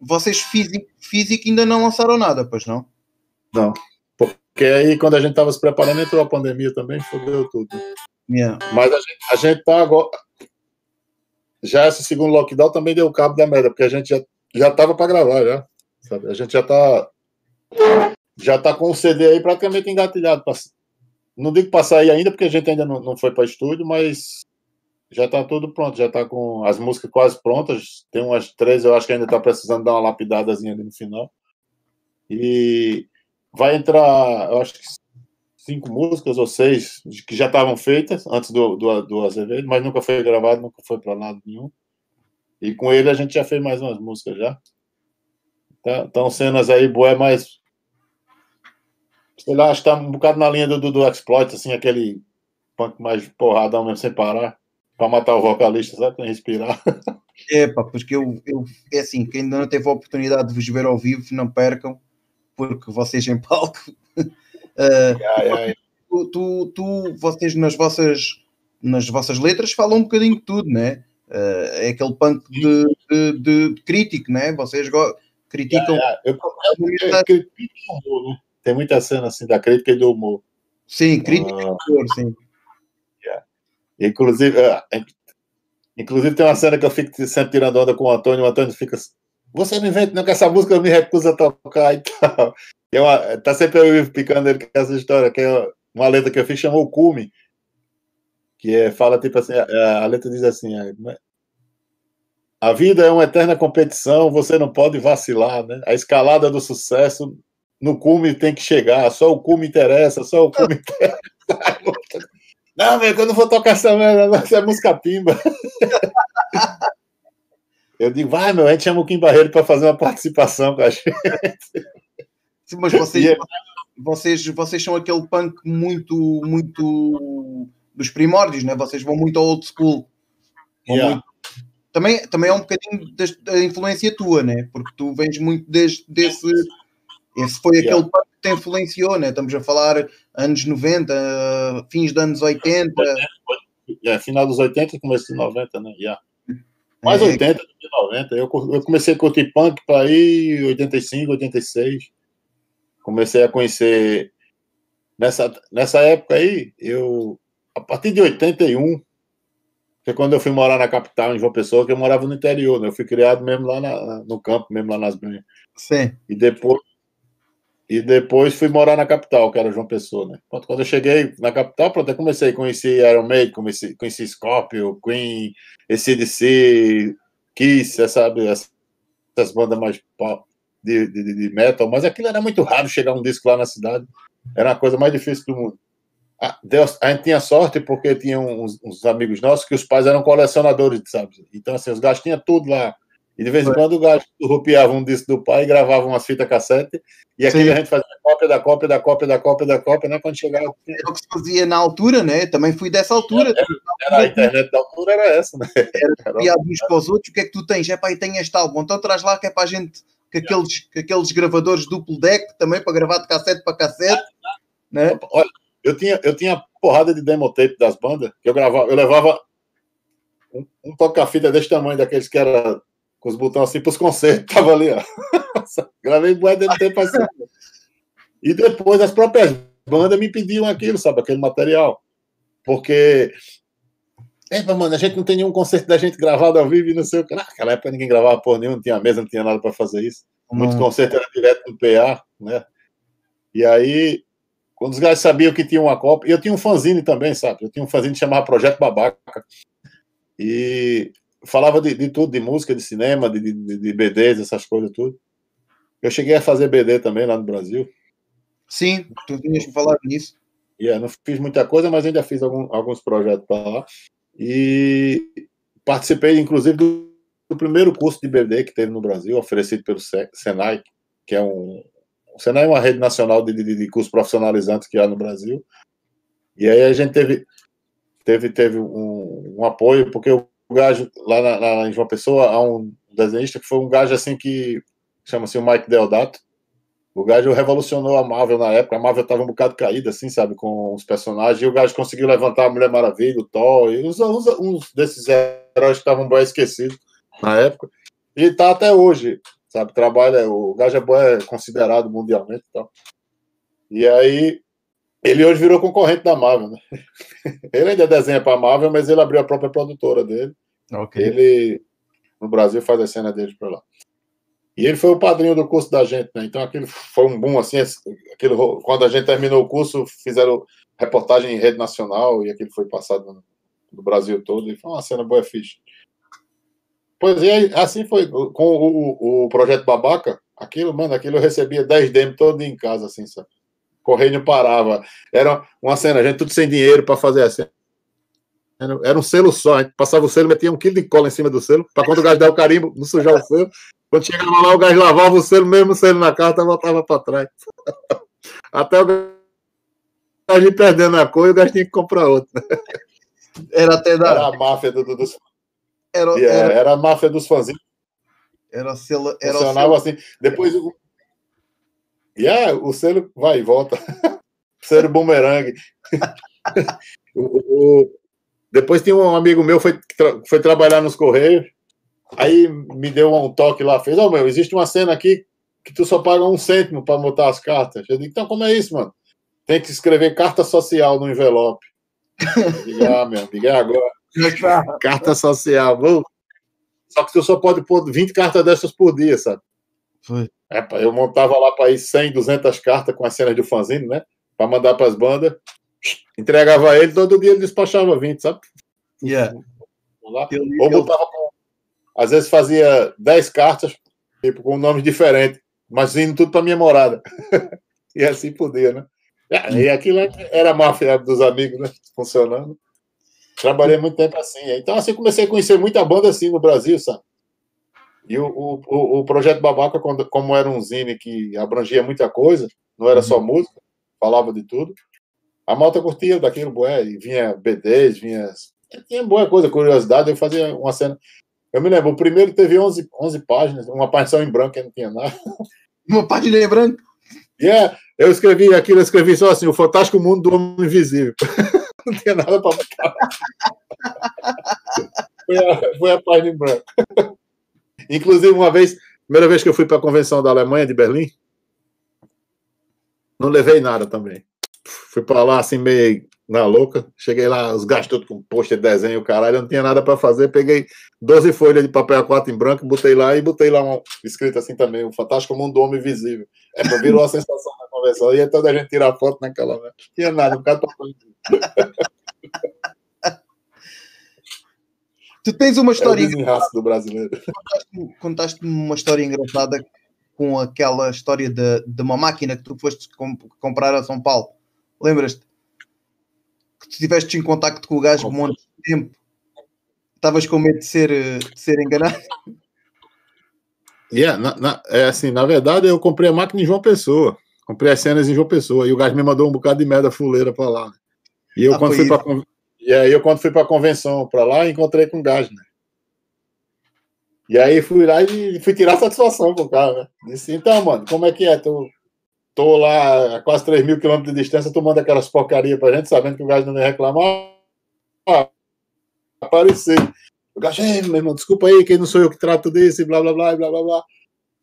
Vocês físico, físico ainda não lançaram nada, pois não? Não. Porque aí, quando a gente estava se preparando, entrou a pandemia também, fodeu tudo. Yeah. Mas a gente, a gente tá agora já esse segundo lockdown também deu cabo da merda, porque a gente já, já tava para gravar, já. Sabe? A gente já tá. Já tá com o CD aí praticamente engatilhado. Pra, não digo para sair ainda, porque a gente ainda não, não foi para estúdio, mas já tá tudo pronto, já tá com as músicas quase prontas. Tem umas três, eu acho que ainda tá precisando dar uma lapidadazinha ali no final. E vai entrar, eu acho que cinco músicas ou seis que já estavam feitas antes do, do, do Azevedo, mas nunca foi gravado, nunca foi para lado nenhum. E com ele a gente já fez mais umas músicas já. Então, então cenas aí boé mais. Sei lá, acho que tá um bocado na linha do, do, do Exploit, assim, aquele punk mais porradão mesmo, sem parar, para matar o vocalista, sabe? Sem respirar. É, pá, porque eu, eu, é assim, quem ainda não teve a oportunidade de vos ver ao vivo, não percam, porque vocês em palco Uh, tu, tu, tu, vocês nas vossas, nas vossas letras falam um bocadinho de tudo, né? Uh, é aquele punk de, de, de, de crítico, né? Vocês criticam. Yeah, yeah. Eu, eu, eu, critico humor, né? Tem muita cena assim da crítica e do humor. Sim, crítica uh, e humor, sim. Inclusive, uh, inclusive tem uma cena que eu fico sempre tirando onda com o Antônio, o Antônio fica você não inventa não que essa música eu me recuso a tocar e tal. É uma, tá sempre eu picando ele com essa história, que é uma letra que eu fiz, chamou o Cume, que é, fala tipo assim, a, a letra diz assim, é, a vida é uma eterna competição, você não pode vacilar, né? A escalada do sucesso no cume tem que chegar, só o cume interessa, só o cume interessa. Não, velho, quando eu for tocar essa merda, essa é música pimba. Eu digo, vai, meu, a gente chama o Kim Barreiro para fazer uma participação com a gente. Mas vocês, é- vocês, vocês são aquele punk muito, muito dos primórdios, né? Vocês vão muito ao old school. Yeah. Muito... Também, também é um bocadinho da influência tua, né? Porque tu vens muito desde desse. Esse foi aquele yeah. punk que te influenciou, né? Estamos a falar anos 90, fins dos anos 80. É, final dos 80 e começo dos 90, né? Yeah. Mais é. 80 do que 90. Eu, eu comecei a curtir punk para aí 85, 86 comecei a conhecer nessa, nessa época aí, eu a partir de 81 Porque quando eu fui morar na capital, em João Pessoa, que eu morava no interior, né? Eu fui criado mesmo lá na, no campo, mesmo lá nas Brenhas. Sim. E depois, e depois fui morar na capital, que era João Pessoa, né? Pronto, quando eu cheguei na capital, pronto, eu comecei a conhecer Iron Maiden, conheci, conheci Scorpio, Queen, ACDC, Kiss, sabe? Essas bandas mais de, de, de, metal, mas aquilo era muito raro chegar um disco lá na cidade. Era a coisa mais difícil do mundo. A, Deus, a gente tinha sorte porque tinha uns, uns, amigos nossos que os pais eram colecionadores, sabe? Então, assim, os gajos tinham tudo lá. E de vez em quando o gajo rupiava um disco do pai, gravava umas fitas cassete, e aquilo a gente fazia cópia da cópia da cópia da cópia da cópia, né? Quando chegava. Era o que se fazia na altura, né? Também fui dessa altura. Era, era a internet da altura, era essa, né? Era copiar uns para os outros, o que é que tu tens? É para aí tem este álbum, então traz lá que é para a gente, que aqueles, que aqueles gravadores duplo deck também para gravar de cassete para cassete, né? Olha, eu tinha, eu tinha porrada de demo tape das bandas, que eu gravava, eu levava um, um toca-fita desse tamanho, daqueles que era com os botões assim para os concertos, tava ali, ó. Gravei bué demo tape assim. E depois as próprias bandas me pediam aquilo, sabe, aquele material. Porque Epa, mano, a gente não tem nenhum concerto da gente gravado ao vivo e não sei o que. Naquela época ninguém gravava por nenhum, não tinha mesa, não tinha nada para fazer isso. Muitos concertos eram direto no PA, né? E aí quando os gajos sabiam que tinha uma Copa, eu tinha um fanzine também, sabe? Eu tinha um fanzine que chamava Projeto Babaca. E falava de, de tudo, de música, de cinema, de, de, de BDs, essas coisas, tudo. Eu cheguei a fazer BD também lá no Brasil. Sim, tu tinhas me falar nisso. Yeah, não fiz muita coisa, mas ainda fiz algum, alguns projetos para lá. E participei, inclusive, do, primeiro curso de BD que teve no Brasil, oferecido pelo Senai, que é um, o Senai é uma rede nacional de, de, de cursos profissionalizantes que há no Brasil. E aí a gente teve, teve, teve um, um apoio, porque o gajo, lá, na, lá em João Pessoa, há um desenhista que foi um gajo assim que chama-se o Mike Deodato. O gajo revolucionou a Marvel na época. A Marvel estava um bocado caída, assim, sabe, com os personagens. E o gajo conseguiu levantar a Mulher Maravilha, o Thor, e uns, uns, uns desses heróis que estavam bem esquecidos na época. E tá até hoje sabe? Trabalha, o Gajabu é considerado mundialmente e tal. E aí, ele hoje virou concorrente da Marvel, né? Ele ainda desenha para a Marvel, mas ele abriu a própria produtora dele. Okay. Ele, no Brasil, faz a cena dele para lá. E ele foi o padrinho do curso da gente, né? Então aquilo foi um boom, assim, aquilo, quando a gente terminou o curso, fizeram reportagem em rede nacional e aquilo foi passado no, no Brasil todo, e foi uma cena boa ficha. Pois é, assim foi. Com o, o, projeto Babaca, aquilo, mano, aquilo eu recebia 10 demos todo em casa, assim, sabe? Correio não parava. Era uma cena, a gente tudo sem dinheiro para fazer assim. Era, era, um selo só, a gente passava o selo, metia um quilo de cola em cima do selo, para quando o gás der o carimbo, não sujar o selo. Quando chegava lá, o gás lavava o selo, mesmo o selo na carta, voltava para trás. Até o gás ir perdendo a cor e o gás tinha que comprar outro. Era até da. Era a máfia do, do, dos era, yeah, era, era, a máfia dos fãzinhos. Era o selo. Era Funcionava assim. Depois o. Yeah, o selo vai e volta. o selo bumerangue. o, o, depois tinha um amigo meu foi foi trabalhar nos Correios. Aí me deu um toque lá, fez, ó, oh, meu, existe uma cena aqui que tu só paga um cêntimo para botar as cartas. Eu digo, então como é isso, mano? Tem que escrever carta social no envelope. Digo, ah, meu, diga é agora. Carta social. Vou... Só que tu só pode pôr 20 cartas dessas por dia, sabe? Foi. É, eu montava lá para ir 100, 200 cartas com as cenas de fanzine, né? Para mandar para as bandas. Entregava ele, todo dia ele despachava 20, sabe? Yeah. Ou botava com... Às vezes fazia 10 cartas, tipo, com nomes diferentes, mas indo tudo para minha morada. e assim podia, né? E aquilo era a máfia dos amigos, né? Funcionando. Trabalhei muito tempo assim. Então, assim, comecei a conhecer muita banda assim no Brasil, sabe? E o, o, o Projeto Babaca, quando, como era um zine que abrangia muita coisa, não era só uhum. música, falava de tudo. A malta curtia daquilo, bué, e vinha BDs, vinha. Tinha boa coisa, curiosidade. Eu fazia uma cena. Eu me lembro, o primeiro teve 11, 11 páginas, uma página só em branco, que não tinha nada. Uma página em branco? Yeah, eu escrevi aquilo, eu escrevi só assim: o fantástico mundo do homem invisível. não tinha nada para botar. foi, a, foi a página em branco. Inclusive, uma vez, primeira vez que eu fui para a convenção da Alemanha, de Berlim, não levei nada também. Fui para lá assim, meio na louca. Cheguei lá, os gastos com pôster de desenho, caralho, não tinha nada para fazer. Peguei 12 folhas de papel A4 em branco, botei lá e botei lá um escrito assim também: O Fantástico Mundo do Homem Invisível. É, virou a sensação da conversa. E toda a gente tirar foto naquela. Não tinha nada, um cara Tu tens uma história. É do brasileiro. Contaste-me contaste uma história engraçada com aquela história de, de uma máquina que tu foste comp comprar a São Paulo. Lembras-te? Que tu estiveste em contacto com o gajo um monte de tempo. Estavas com medo de ser, de ser enganado. Yeah, na, na, é assim, na verdade, eu comprei a máquina em João Pessoa. Comprei as cenas em João Pessoa. E o gajo me mandou um bocado de merda fuleira para lá. E eu, ah, quando fui para e aí eu, quando fui para a convenção para lá, encontrei com o Gás, né? E aí fui lá e fui tirar satisfação com o cara, né? Disse, então, mano, como é que é? Tô, tô lá a quase 3 mil quilômetros de distância tomando aquelas porcarias pra gente, sabendo que o Gás não ia reclamar. Ah, aparecer. O Gás, meu irmão, desculpa aí, que não sou eu que trato disso, e blá, blá, blá, blá, blá, blá.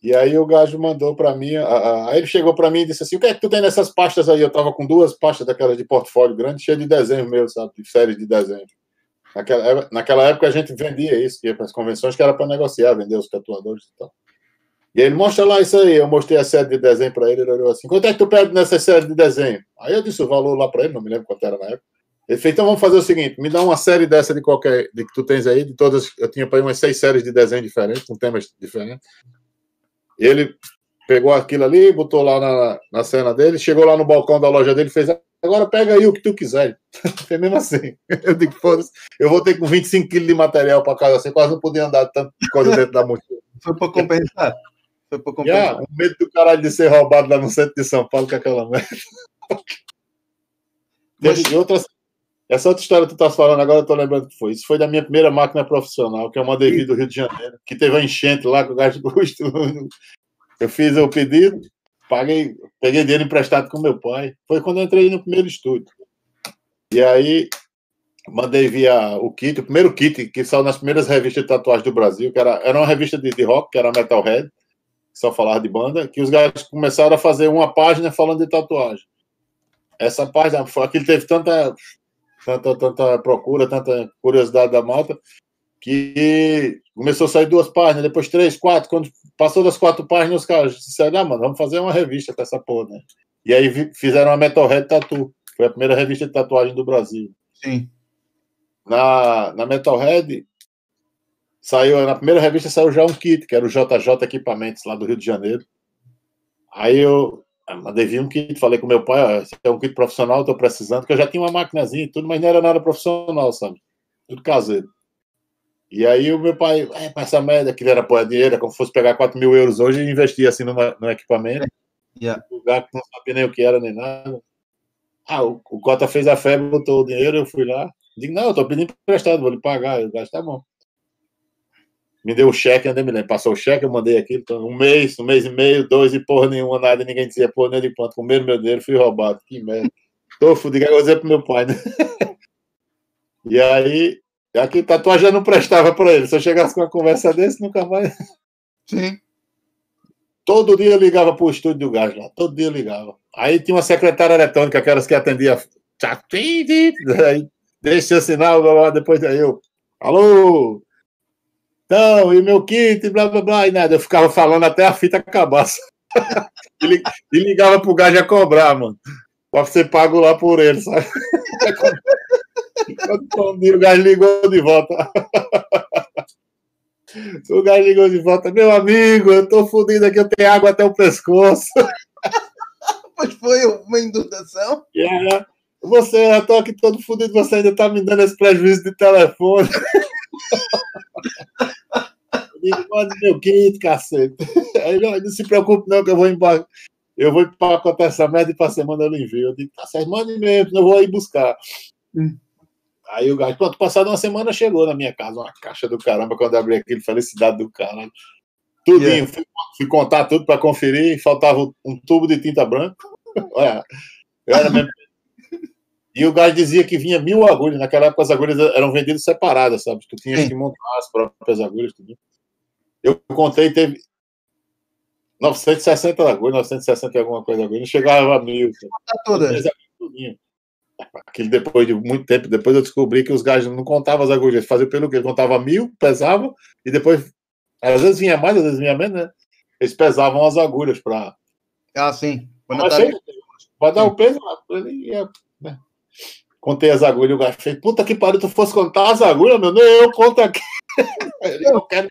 E aí o gajo mandou para mim, aí ele chegou para mim e disse assim: "O que é que tu tem nessas pastas aí?" Eu tava com duas pastas daquelas de portfólio grande, cheia de desenho meu, sabe, de séries de desenho. Naquela, naquela época a gente vendia isso, ia para as convenções que era para negociar, vender os tatuadores e tal. E ele mostra lá isso aí, eu mostrei a série de desenho para ele, ele olhou assim: "Quanto é que tu pede nessa série de desenho?" Aí eu disse o valor lá para ele, não me lembro quanto era na época. Ele fez, então vamos fazer o seguinte: me dá uma série dessa de qualquer, de que tu tens aí, de todas, eu tinha para umas seis séries de desenho diferentes, com temas diferentes. Ele pegou aquilo ali, botou lá na, na cena dele, chegou lá no balcão da loja dele e fez. Agora pega aí o que tu quiser. Foi mesmo assim. Eu digo, foda-se, eu ter com 25 quilos de material para casa, assim, quase não podia andar tanto coisa dentro da mochila. Foi para compensar. Foi para compensar. Yeah, o medo do caralho de ser roubado lá no centro de São Paulo com aquela merda. Mas... E outra, essa outra história que tu estás falando agora, eu tô lembrando que foi. Isso foi da minha primeira máquina profissional, que é uma Devi do Rio de Janeiro, que teve a enchente lá com o gás de custo. Eu fiz o pedido, paguei, peguei dinheiro emprestado com meu pai. Foi quando eu entrei no primeiro estúdio. E aí mandei via o kit, o primeiro kit que saiu nas primeiras revistas de tatuagem do Brasil, que era, era uma revista de, de rock, que era Metalhead, só falava de banda, que os caras começaram a fazer uma página falando de tatuagem. Essa página, aquilo teve tanta tanta, tanta procura, tanta curiosidade da malta, que começou a sair duas páginas, depois três, quatro. Quando passou das quatro páginas, os caras disseram: ah, mano, vamos fazer uma revista com essa porra, né? E aí fizeram a Metalhead Tattoo. Foi a primeira revista de tatuagem do Brasil. Sim. Na, na Metalhead, saiu, na primeira revista saiu já um kit, que era o JJ Equipamentos, lá do Rio de Janeiro. Aí eu Mandei um kit, falei com meu pai, esse é um kit profissional, estou precisando, porque eu já tinha uma maquinazinha e tudo, mas não era nada profissional, sabe? Tudo caseiro. E aí o meu pai, é, essa merda, que era pôr dinheiro, é como se fosse pegar 4 mil euros hoje e investir assim no, no equipamento. É. Yeah. O gato não sabia nem o que era, nem nada. Ah, o, o Cota fez a febre, botou o dinheiro, eu fui lá. Digo, não, eu tô pedindo emprestado, vou lhe pagar. Eu gasto, tá bom me deu o cheque, ainda me lembro. Passou o cheque, eu mandei aquilo. Então, um mês, um mês e meio, dois e porra nenhuma, nada, ninguém dizia porra nem de ponto. Comeram meu dinheiro, fui roubado. Que merda. Tô fudido, eu vou dizer pro meu pai, né? e aí, aqui tatuagem já não prestava para ele. Se eu chegasse com uma conversa desse, nunca mais. Sim. Todo dia eu ligava pro estúdio do gás lá, todo dia eu ligava. Aí tinha uma secretária eletrônica, aquelas que atendia. Aí, deixa o sinal, depois daí eu. Alô, então, e meu kit, blá blá blá, e nada. Eu ficava falando até a fita acabar. e ligava pro gajo a cobrar, mano. Pra ser pago lá por ele, sabe? Quando o gajo ligou de volta. O gajo ligou de volta, meu amigo, eu tô fodido aqui, eu tenho água até o pescoço. Mas foi uma inundação? Yeah. Você, eu tô aqui todo fodido, você ainda tá me dando esse prejuízo de telefone. Manda meu kit, cacete. Aí não, não se preocupe, não, que eu vou embora. Eu vou empacotar essa merda e para semana eu lhe envio. Eu digo, tá certo, mande mesmo, eu vou aí buscar. Hum. Aí o gajo, pronto, passada uma semana chegou na minha casa, uma caixa do caramba, quando eu abri aquilo, felicidade do cara. Tudinho, yeah. fui, fui, contar tudo para conferir, faltava um tubo de tinta branca. Olha, eu era mesmo e o gás dizia que vinha mil agulhas. Naquela época as agulhas eram vendidas separadas, sabe? Tu tinhas que montar as próprias agulhas. Tudo. Eu contei, teve 960 agulhas, 960 alguma coisa agulha. Não chegava a mil. Todas. Aquele depois de muito tempo, depois eu descobri que os gajos não contavam as agulhas, faziam pelo que? Contava mil, pesavam, e depois, às vezes vinha mais, às vezes vinha menos, né? Eles pesavam as agulhas para. Ah, sim. Quando tá... Vai dar o peso, ele ia. Né? Contei as agulhas, o gajo fez, puta que pariu, tu fosse contar as agulhas, meu, não, eu conto aqui. eu quero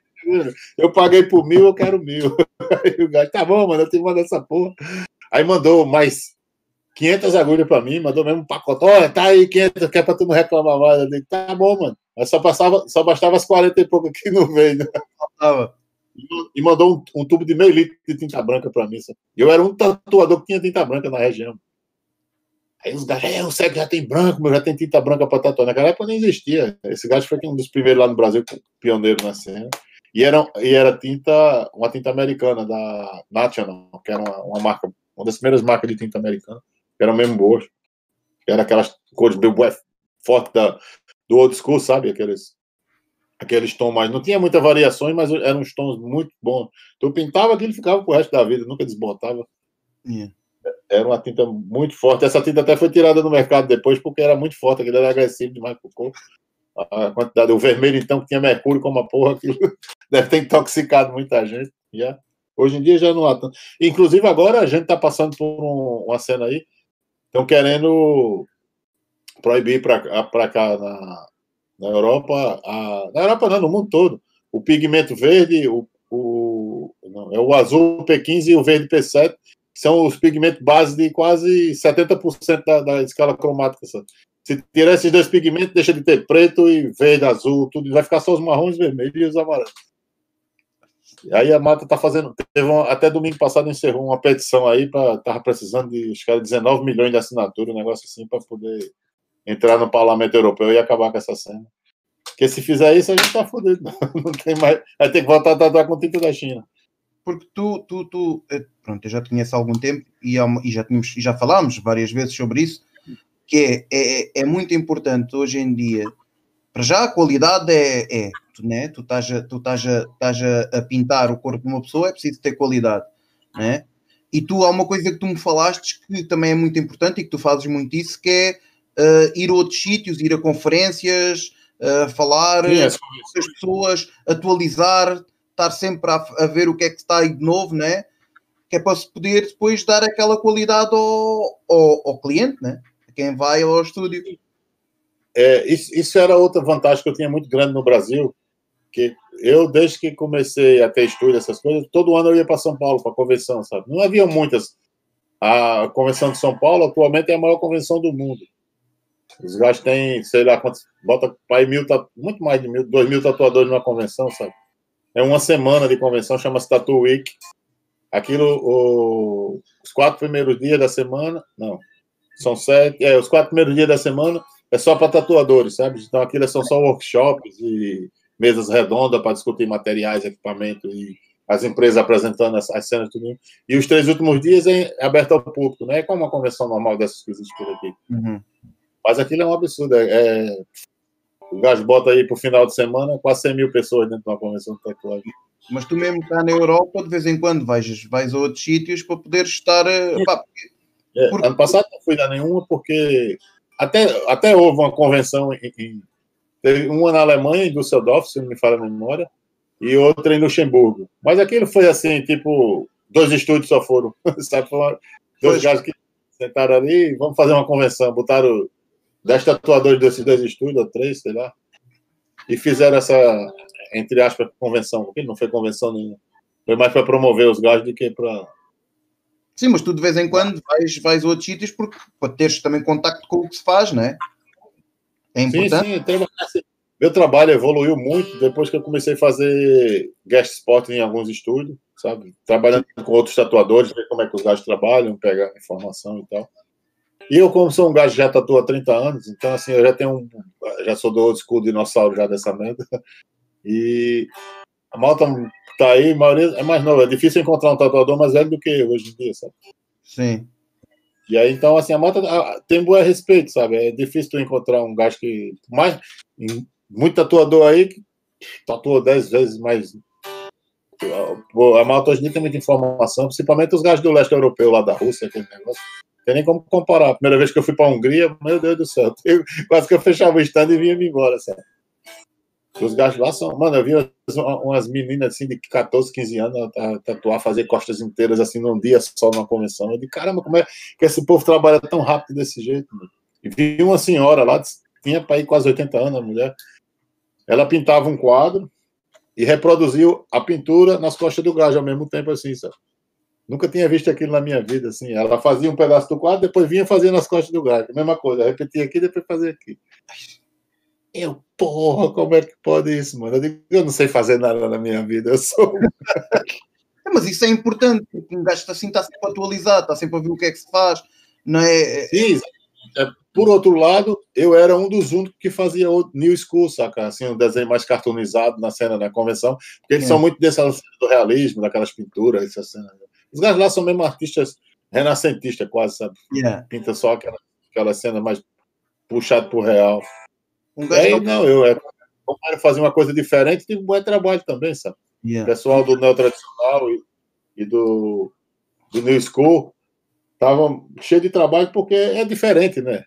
eu paguei por mil, eu quero mil. Aí o gajo, tá bom, mano, eu te mando essa porra. Aí mandou mais 500 agulhas pra mim, mandou mesmo um pacote. Olha, tá aí 500, que é pra tu não reclamar mais. Eu tá bom, mano. Mas só, passava, só bastava as 40 e pouco que não veio, né? E mandou um, um, tubo de meio litro de tinta branca pra mim. Sabe? Eu era um tatuador que tinha tinta branca na região. Aí os gajos, é, o cego já tem branco, mas já tem tinta branca pra tatuar. Naquela época nem existia. Esse gajo foi um dos primeiros lá no Brasil, pioneiro na cena. E era, e era tinta, uma tinta americana da National, que era uma, uma marca, uma das primeiras marcas de tinta americana, que era mesmo boa. Era aquelas cores bem fortes da, do old school, sabe? Aqueles, aqueles tons mais. Não tinha muitas variações, mas eram uns tons muito bons. Tu pintava aquilo e ficava pro resto da vida, nunca desbotava. Yeah. Era uma tinta muito forte. Essa tinta até foi tirada do mercado depois, porque era muito forte, aquilo era agressivo demais pro corpo a quantidade, o vermelho, então, que tinha mercúrio como a porra, aquilo deve ter intoxicado muita gente. Já. Hoje em dia já não há tanto. Inclusive, agora a gente está passando por um, uma cena aí, estão querendo proibir para cá na, na Europa, a, na Europa não, no mundo todo, o pigmento verde, o, o, não, é o azul P15 e o verde P7, que são os pigmentos base de quase 70% da, da escala cromática. Sabe? Se tirar esses dois pigmentos, deixa de ter preto e verde, azul, tudo. Vai ficar só os marrons, vermelhos e os amarelos. E aí a Mata está fazendo. Teve um, até domingo passado encerrou uma petição aí para tava precisando de os caras 19 milhões de assinatura, um negócio assim, para poder entrar no Parlamento Europeu e acabar com essa cena. Porque se fizer isso, a gente tá fodido. Não tem mais. Vai ter que voltar a tatuar com tinta da China. Porque tu, tu, tu, eh, pronto, eu já te conheço há algum tempo e, e já, tínhamos, já falámos várias vezes sobre isso que é, é, é muito importante hoje em dia. Para já a qualidade é, é tu, né? tu estás, a, tu estás, a, estás a, a, pintar o corpo de uma pessoa, é preciso ter qualidade, né? E tu há uma coisa que tu me falaste que também é muito importante e que tu fazes muito isso, que é uh, ir a outros sítios, ir a conferências, uh, falar Sim, é com as pessoas, atualizar, estar sempre a, a, ver o que é que está aí de novo, né? Que é para se poder depois dar aquela qualidade ao, ao, ao cliente, né? quem vai ao estúdio. É, isso, isso, era outra vantagem que eu tinha muito grande no Brasil, que eu, desde que comecei a ter estúdio, essas coisas, todo ano eu ia para São Paulo, para convenção, sabe? Não havia muitas. A convenção de São Paulo atualmente é a maior convenção do mundo. Os gajos têm, sei lá quantos, bota para mil, muito mais de mil, dois mil tatuadores numa convenção, sabe? É uma semana de convenção, chama-se Tattoo Week. Aquilo, o, os quatro primeiros dias da semana, não, são sete, é, os quatro primeiros dias da semana é só para tatuadores, sabe? Então aquilo são só workshops e mesas redondas para discutir materiais, equipamento e as empresas apresentando as, as cenas tudo. E os três últimos dias é aberto ao público, né? É como uma convenção normal dessas coisas por aqui. Uhum. Mas aquilo é um absurdo. É, é, o gás bota aí para o final de semana quase 100 mil pessoas dentro de uma convenção de tatuagem. Mas tu mesmo está na Europa, de vez em quando vais, vais a outros sítios para poder estar. Eh, pá, é. Ano passado não fui a nenhuma porque até, até houve uma convenção em, em, teve uma na Alemanha, em Düsseldorf, se não me falha a memória, e outra em Luxemburgo. Mas aquilo foi assim, tipo, dois estúdios só foram, sabe? Dois caras que sentaram ali, vamos fazer uma convenção, botaram dez tatuadores desses dois estúdios, ou três, sei lá, e fizeram essa, entre aspas, convenção, porque não foi convenção nenhuma. Foi mais para promover os gajos do que para Sim, mas tu de vez em quando vais, vais a outros sítios porque, para teres também contacto com o que se faz, não é? É importante. Sim, sim. Meu trabalho evoluiu muito depois que eu comecei a fazer guest spot em alguns estúdios, sabe? Trabalhando com outros tatuadores, ver como é que os gajos trabalham, pegar informação e tal. E eu, como sou um gajo que já tatua há 30 anos, então assim, eu já tenho um. Já sou do old school dinossauro já dessa merda. E a malta tá aí, a maioria é mais nova. É difícil encontrar um tatuador mais velho do que eu hoje em dia, sabe? Sim. E aí, então, assim, a moto tem bom respeito, sabe? É difícil tu encontrar um gajo que. Mais, muito tatuador aí que tatua dez vezes mais. A moto hoje em dia tem muita informação, principalmente os gajos do leste europeu lá da Rússia, aquele negócio. Tem nem como comparar. A primeira vez que eu fui para a Hungria, meu Deus do céu, eu, quase que eu fechava o stand e vinha me embora, sabe? Os gajos lá são. Mano, eu vi umas, umas meninas assim de 14, 15 anos tatuar, fazer costas inteiras assim num dia só numa convenção. Eu de caramba, como é que esse povo trabalha tão rápido desse jeito? Mano? E vi uma senhora lá, tinha para ir quase 80 anos, a mulher. Ela pintava um quadro e reproduziu a pintura nas costas do gajo ao mesmo tempo, assim, sabe? Nunca tinha visto aquilo na minha vida, assim. Ela fazia um pedaço do quadro, depois vinha fazer nas costas do gajo. Mesma coisa, repetia aqui, depois fazia aqui. Eu, porra, como é que pode isso, mano? Eu digo, eu não sei fazer nada na minha vida, eu sou. é, mas isso é importante, porque um gajo assim está sempre atualizado, está sempre a ver o que é que se faz, não é? Sim, é, por outro lado, eu era um dos únicos que fazia o New School, saca? Assim, um desenho mais cartoonizado na cena da convenção, porque eles é. são muito dessa do realismo, daquelas pinturas, essa cena. Os gajos lá são mesmo artistas renascentistas, quase, sabe? Yeah. Pinta só aquela, aquela cena mais puxada pro real. Um aí, não, eu, é, eu fazer uma coisa diferente, tive um bom trabalho também, sabe? Yeah. O pessoal do Neo Tradicional e, e do, do New School estavam cheio de trabalho porque é diferente, né?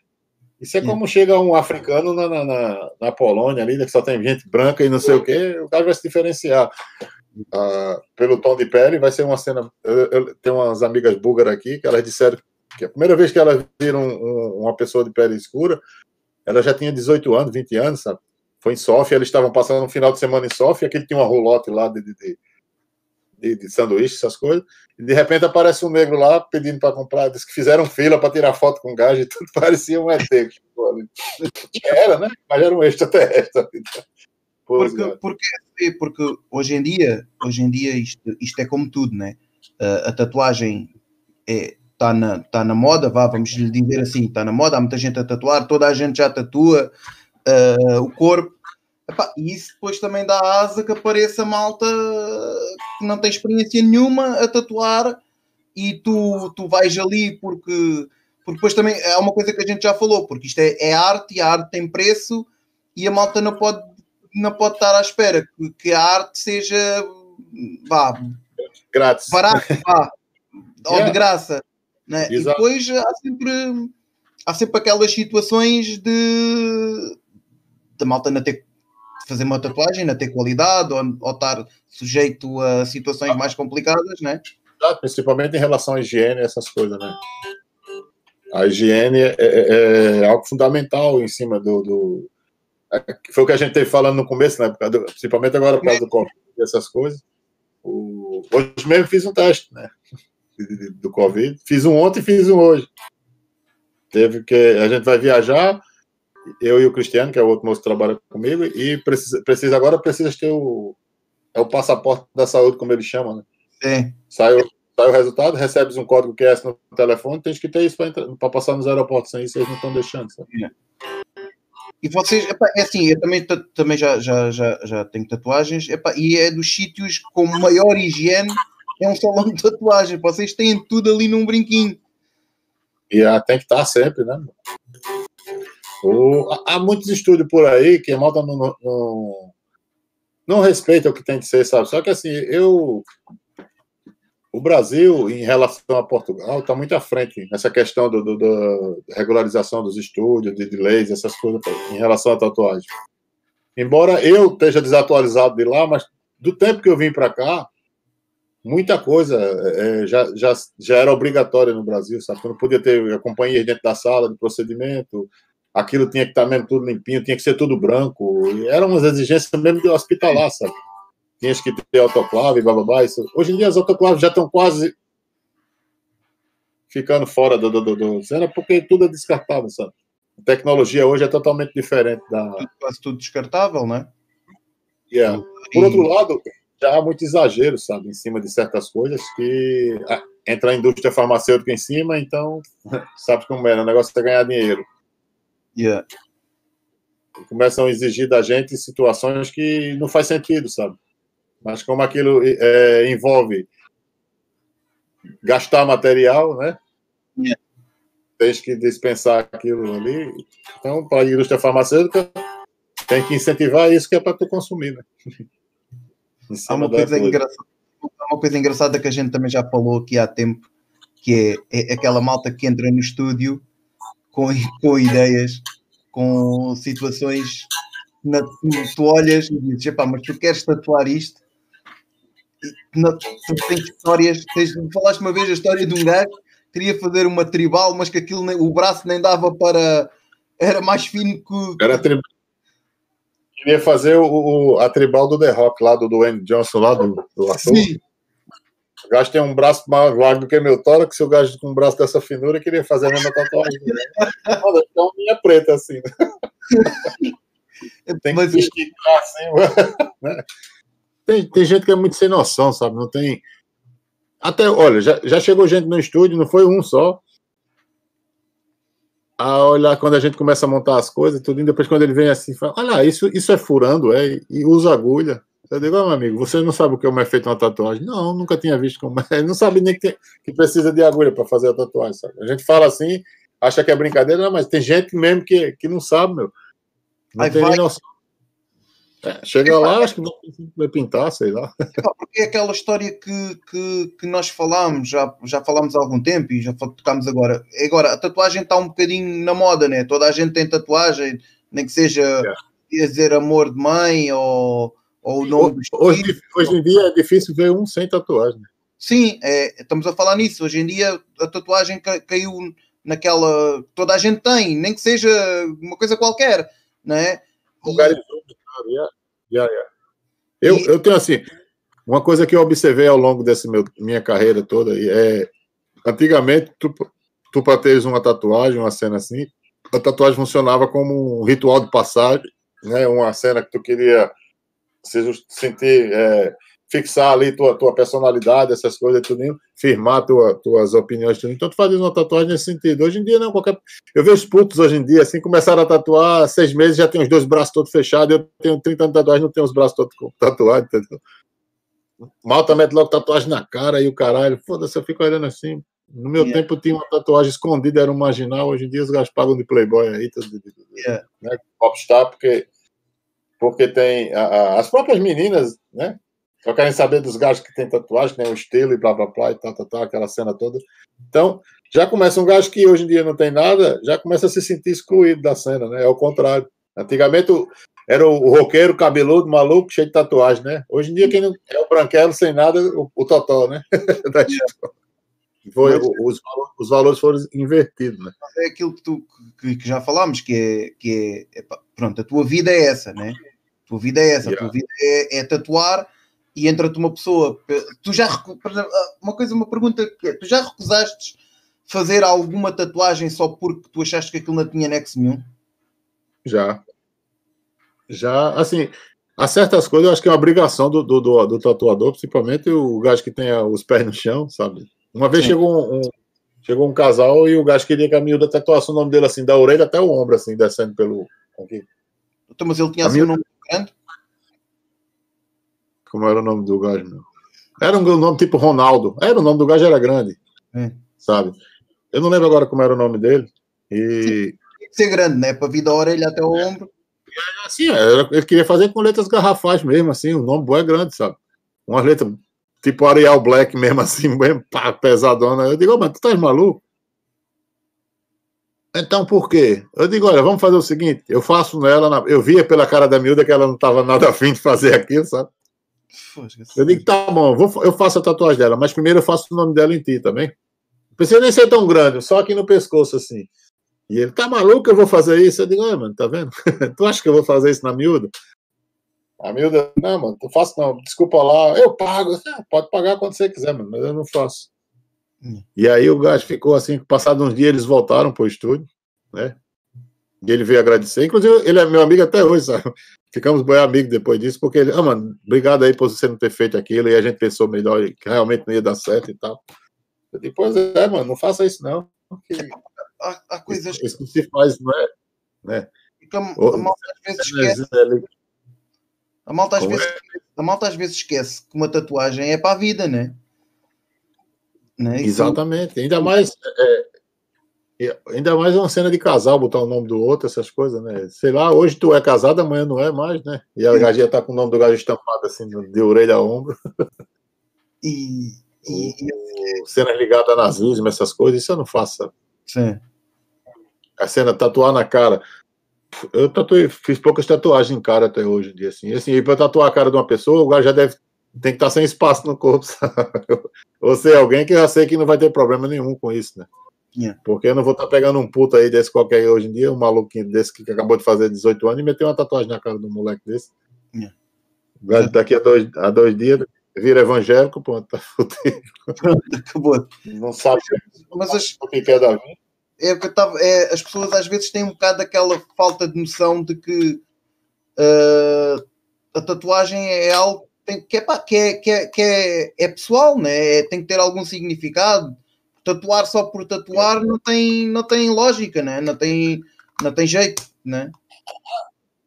Isso é como chega um africano na, na, na, Polônia ali, né, que só tem gente branca e não sei o quê, o cara vai se diferenciar. Ah, pelo tom de pele, vai ser uma cena. Eu, eu tenho umas amigas búlgaras aqui que elas disseram que a primeira vez que elas viram um, uma pessoa de pele escura, ela já tinha 18 anos, 20 anos, sabe? Foi em Sofia, eles estavam passando um final de semana em Sofia, aquele tinha uma roulotte lá de, de, de, de sanduíche, essas coisas, e de repente aparece um negro lá pedindo para comprar, disse que fizeram fila para tirar foto com gás e tudo parecia um ET. era, né? Mas era um extraterrestre. Porque, porque, porque hoje em dia, hoje em dia isto, isto é como tudo, né? a tatuagem é, está na, tá na moda, vá, vamos lhe dizer assim, está na moda, há muita gente a tatuar, toda a gente já tatua uh, o corpo. Epá, e isso depois também dá asa que apareça malta que não tem experiência nenhuma a tatuar e tu, tu vais ali porque, porque depois também é uma coisa que a gente já falou, porque isto é, é arte e a arte tem preço e a malta não pode, não pode estar à espera que, que a arte seja vá, grátis, barato, vá, ou yeah. de graça. Né? E depois há sempre, há sempre aquelas situações de da malta não ter fazer uma tatuagem, não ter qualidade ou, ou estar sujeito a situações mais complicadas, né? Principalmente em relação à higiene, essas coisas, né? A higiene é, é, é algo fundamental em cima do, do, Foi o que a gente teve falando no começo, né? Principalmente agora por causa do Covid e essas coisas. O... Hoje mesmo fiz um teste, né? do Covid. Fiz um ontem e fiz um hoje. Teve que. A gente vai viajar, eu e o Cristiano, que é o outro moço que trabalha comigo, e precisa, precisa agora precisa ter o. É o passaporte da saúde, como eles chamam, né? Sim. Sai, sai o resultado, recebes um código QR no telefone, tens que ter isso para passar nos aeroportos, sem isso eles não estão deixando, sabe? E vocês, é assim, eu também, também já, já, já, já tenho tatuagens, e é dos sítios com maior higiene é um salão de tatuagem. Vocês têm tudo ali num brinquinho. E tem que estar sempre, né? Há muitos estúdios por aí que a malta não, não, não respeita o que tem que ser, sabe? Só que assim, eu. O Brasil, em relação a Portugal, está muito à frente nessa questão do, do, do regularização dos estúdios, de, de leis, essas coisas, em relação à tatuagem. Embora eu esteja desatualizado de lá, mas do tempo que eu vim para cá, muita coisa é, já, já, já era obrigatória no Brasil, sabe? Tu não podia ter a companhia dentro da sala de procedimento, aquilo tinha que estar mesmo tudo limpinho, tinha que ser tudo branco, eram umas exigências mesmo de hospitalar, sabe? Tinha que ter autoclave, blá, blá, blá isso. Hoje em dia as autoclaves já estão quase ficando fora do, do, do, do cena, porque tudo é descartável, sabe? A tecnologia hoje é totalmente diferente da... Quase tudo descartável, né? Yeah. Por outro lado, já há muito exagero, sabe, em cima de certas coisas que ah, entra a indústria farmacêutica em cima, então sabe como é, né? o negócio é ganhar dinheiro. Yeah. começam a exigir da gente situações que não faz sentido, sabe? Mas como aquilo é, envolve gastar material, né? Yeah. Tens que dispensar aquilo ali. Então, para a indústria farmacêutica, tem que incentivar isso que é para tu consumir, né? Há uma coisa, engraçada, uma coisa engraçada que a gente também já falou aqui há tempo, que é, é aquela malta que entra no estúdio com, com ideias, com situações. Na, tu olhas e dizes, mas tu queres tatuar isto? Tu tens histórias, tens, falaste uma vez a história de um gajo que queria fazer uma tribal, mas que aquilo nem, o braço nem dava para. Era mais fino que. Era tribal. Queria fazer o, o, a tribal do The Rock lá, do Dwayne Johnson, lá do, do ator. Sim. O gajo tem um braço mais largo que meu tórax, se o gajo com um braço dessa finura queria fazer a mesma tatuagem. Olha, então minha preta assim. tem que esticar assim. Né? Tem, tem gente que é muito sem noção, sabe? Não tem. Até, olha, já, já chegou gente no estúdio, não foi um só. A olhar quando a gente começa a montar as coisas, tudo, e depois quando ele vem assim, fala: Olha, isso, isso é furando, é, e usa agulha. Eu digo, oh, meu amigo, você não sabe o que é uma efeito uma tatuagem? Não, nunca tinha visto como é. Não sabe nem que, que precisa de agulha para fazer a tatuagem. Sabe? A gente fala assim, acha que é brincadeira, não, mas tem gente mesmo que, que não sabe, meu. Não Aí tem vai... noção. É, chega lá, acho que vai pintar, sei lá. Porque é aquela história que, que, que nós falámos, já, já falámos há algum tempo e já tocámos agora. Agora, a tatuagem está um bocadinho na moda, né? Toda a gente tem tatuagem, nem que seja yeah. dizer amor de mãe ou ou o nome hoje, hoje em dia é difícil ver um sem tatuagem. Sim, é, estamos a falar nisso. Hoje em dia a tatuagem caiu naquela. Toda a gente tem, nem que seja uma coisa qualquer, não é? E... yeah, yeah, yeah. Eu, e... eu tenho assim, uma coisa que eu observei ao longo dessa minha carreira toda é antigamente tu, tu para teres uma tatuagem, uma cena assim, a tatuagem funcionava como um ritual de passagem, né? Uma cena que tu queria se sentir, é, fixar ali tua, tua personalidade, essas coisas, tudo, firmar tua, tuas opiniões, tudo. Então, tu faz uma tatuagem nesse sentido. Hoje em dia, não, qualquer. Eu vejo putos hoje em dia, assim, começaram a tatuar, seis meses já tem os dois braços todos fechados. Eu tenho 30 anos de tatuagem, não tenho os braços todos tatuados, entendeu? Malta mete logo tatuagem na cara e o caralho. Foda-se, eu fico olhando assim. No meu yeah. tempo tinha uma tatuagem escondida, era um marginal. Hoje em dia os gajos pagam de playboy aí, tudo, yeah. né? Popstar, porque porque tem a, a, as próprias meninas, né? Só querem saber dos gajos que tem tatuagem, né? O estilo e blá blá blá e tal, tal, tal, aquela cena toda. Então, já começa um gajo que hoje em dia não tem nada, já começa a se sentir excluído da cena, né? É o contrário. Antigamente era o, roqueiro cabeludo, maluco, cheio de tatuagem, né? Hoje em dia quem não é o branquelo sem nada, o, o totó, né? Foi, os, os, valores foram invertidos, né? É aquilo que, tu, que, que já falámos, que é, que é, é, pronto, a tua vida é essa, né? tua vida é essa, yeah. a tua vida é, é tatuar e entra-te uma pessoa. Tu já, ah, uma coisa, uma pergunta que é: tu já recusaste fazer alguma tatuagem só porque tu achaste que aquilo não tinha nexo nenhum? Já. Já, assim, há certas coisas eu acho que é uma obrigação do, do, do, do tatuador, principalmente o gajo que tem os pés no chão, sabe? Uma vez chegou um, um, chegou um casal e o gajo queria que a miúda tatuasse o nome dele assim, da orelha até o ombro, assim, descendo pelo. Aqui. Então, mas ele tinha assim, miúda... um nome grande? Como era o nome do gajo, meu? Era um nome tipo Ronaldo. Era o nome do gajo, era grande. É. Sabe? Eu não lembro agora como era o nome dele. E. Tem que ser grande, né? Para vir da orelha até o ombro. Assim, ele queria fazer com letras garrafais mesmo, assim, o nome é grande, sabe? Uma letra tipo Arial Black mesmo, assim, bem pá, pesadona. Eu digo, oh, mas tu tá maluco? Então, por quê? Eu digo, olha, vamos fazer o seguinte, eu faço nela, na... eu via pela cara da miúda que ela não estava nada afim de fazer aquilo, sabe? Eu digo, tá bom, vou, eu faço a tatuagem dela, mas primeiro eu faço o nome dela em ti também. Não precisa nem ser tão grande, só aqui no pescoço, assim. E ele, tá maluco, eu vou fazer isso? Eu digo, olha, mano, tá vendo? tu acha que eu vou fazer isso na miúda? A miúda, não, mano, não faço não, desculpa lá, eu pago. Ah, pode pagar quando você quiser, mano, mas eu não faço. Hum. E aí o gajo ficou assim, passado uns dias eles voltaram pro estúdio, né? E ele veio agradecer. Inclusive, ele é meu amigo até hoje, sabe? Ficamos bem amigos depois disso, porque ele, ah, mano, obrigado aí por você não ter feito aquilo, e a gente pensou melhor que realmente não ia dar certo e tal. Depois, é, mano, não faça isso não. A, a coisa isso, isso se faz, não é? Né? a, a malta às vezes esquece. A malta às, vezes, a malta às vezes esquece que uma tatuagem é para a vida, né? né? Exatamente. Ainda mais. É, Ainda mais uma cena de casal, botar o nome do outro, essas coisas, né? Sei lá, hoje tu é casado, amanhã não é mais, né? E a gajinha tá com o nome do gajo estampado assim, de orelha a ombro. E, E, e... Cenas ligadas a nazismo, essas coisas, isso eu não faço. Sim. A cena tatuar na cara. Eu tatuei, fiz poucas tatuagens em cara até hoje em dia, assim. E, assim, pra tatuar a cara de uma pessoa, o cara já deve tem que estar sem espaço no corpo, sabe? Ou ser alguém que eu já sei que não vai ter problema nenhum com isso, né? Yeah. Porque eu não vou estar pegando um puto aí desse qualquer hoje em dia, um maluquinho desse que acabou de fazer 18 anos e meter uma tatuagem na cara do moleque desse. Yeah. Daqui a dois, a dois dias vira evangélico, pronto, tá fudido. Acabou. Não sabe Mas as, o que é da vida. É que eu tava, é, as pessoas às vezes têm um bocado daquela falta de noção de que uh, a tatuagem é algo tem, que, é, que, é, que, é, que é, é pessoal, né? É, tem que ter algum significado. Tatuar só por tatuar não tem, não tem lógica, né? Não tem, não tem jeito, né?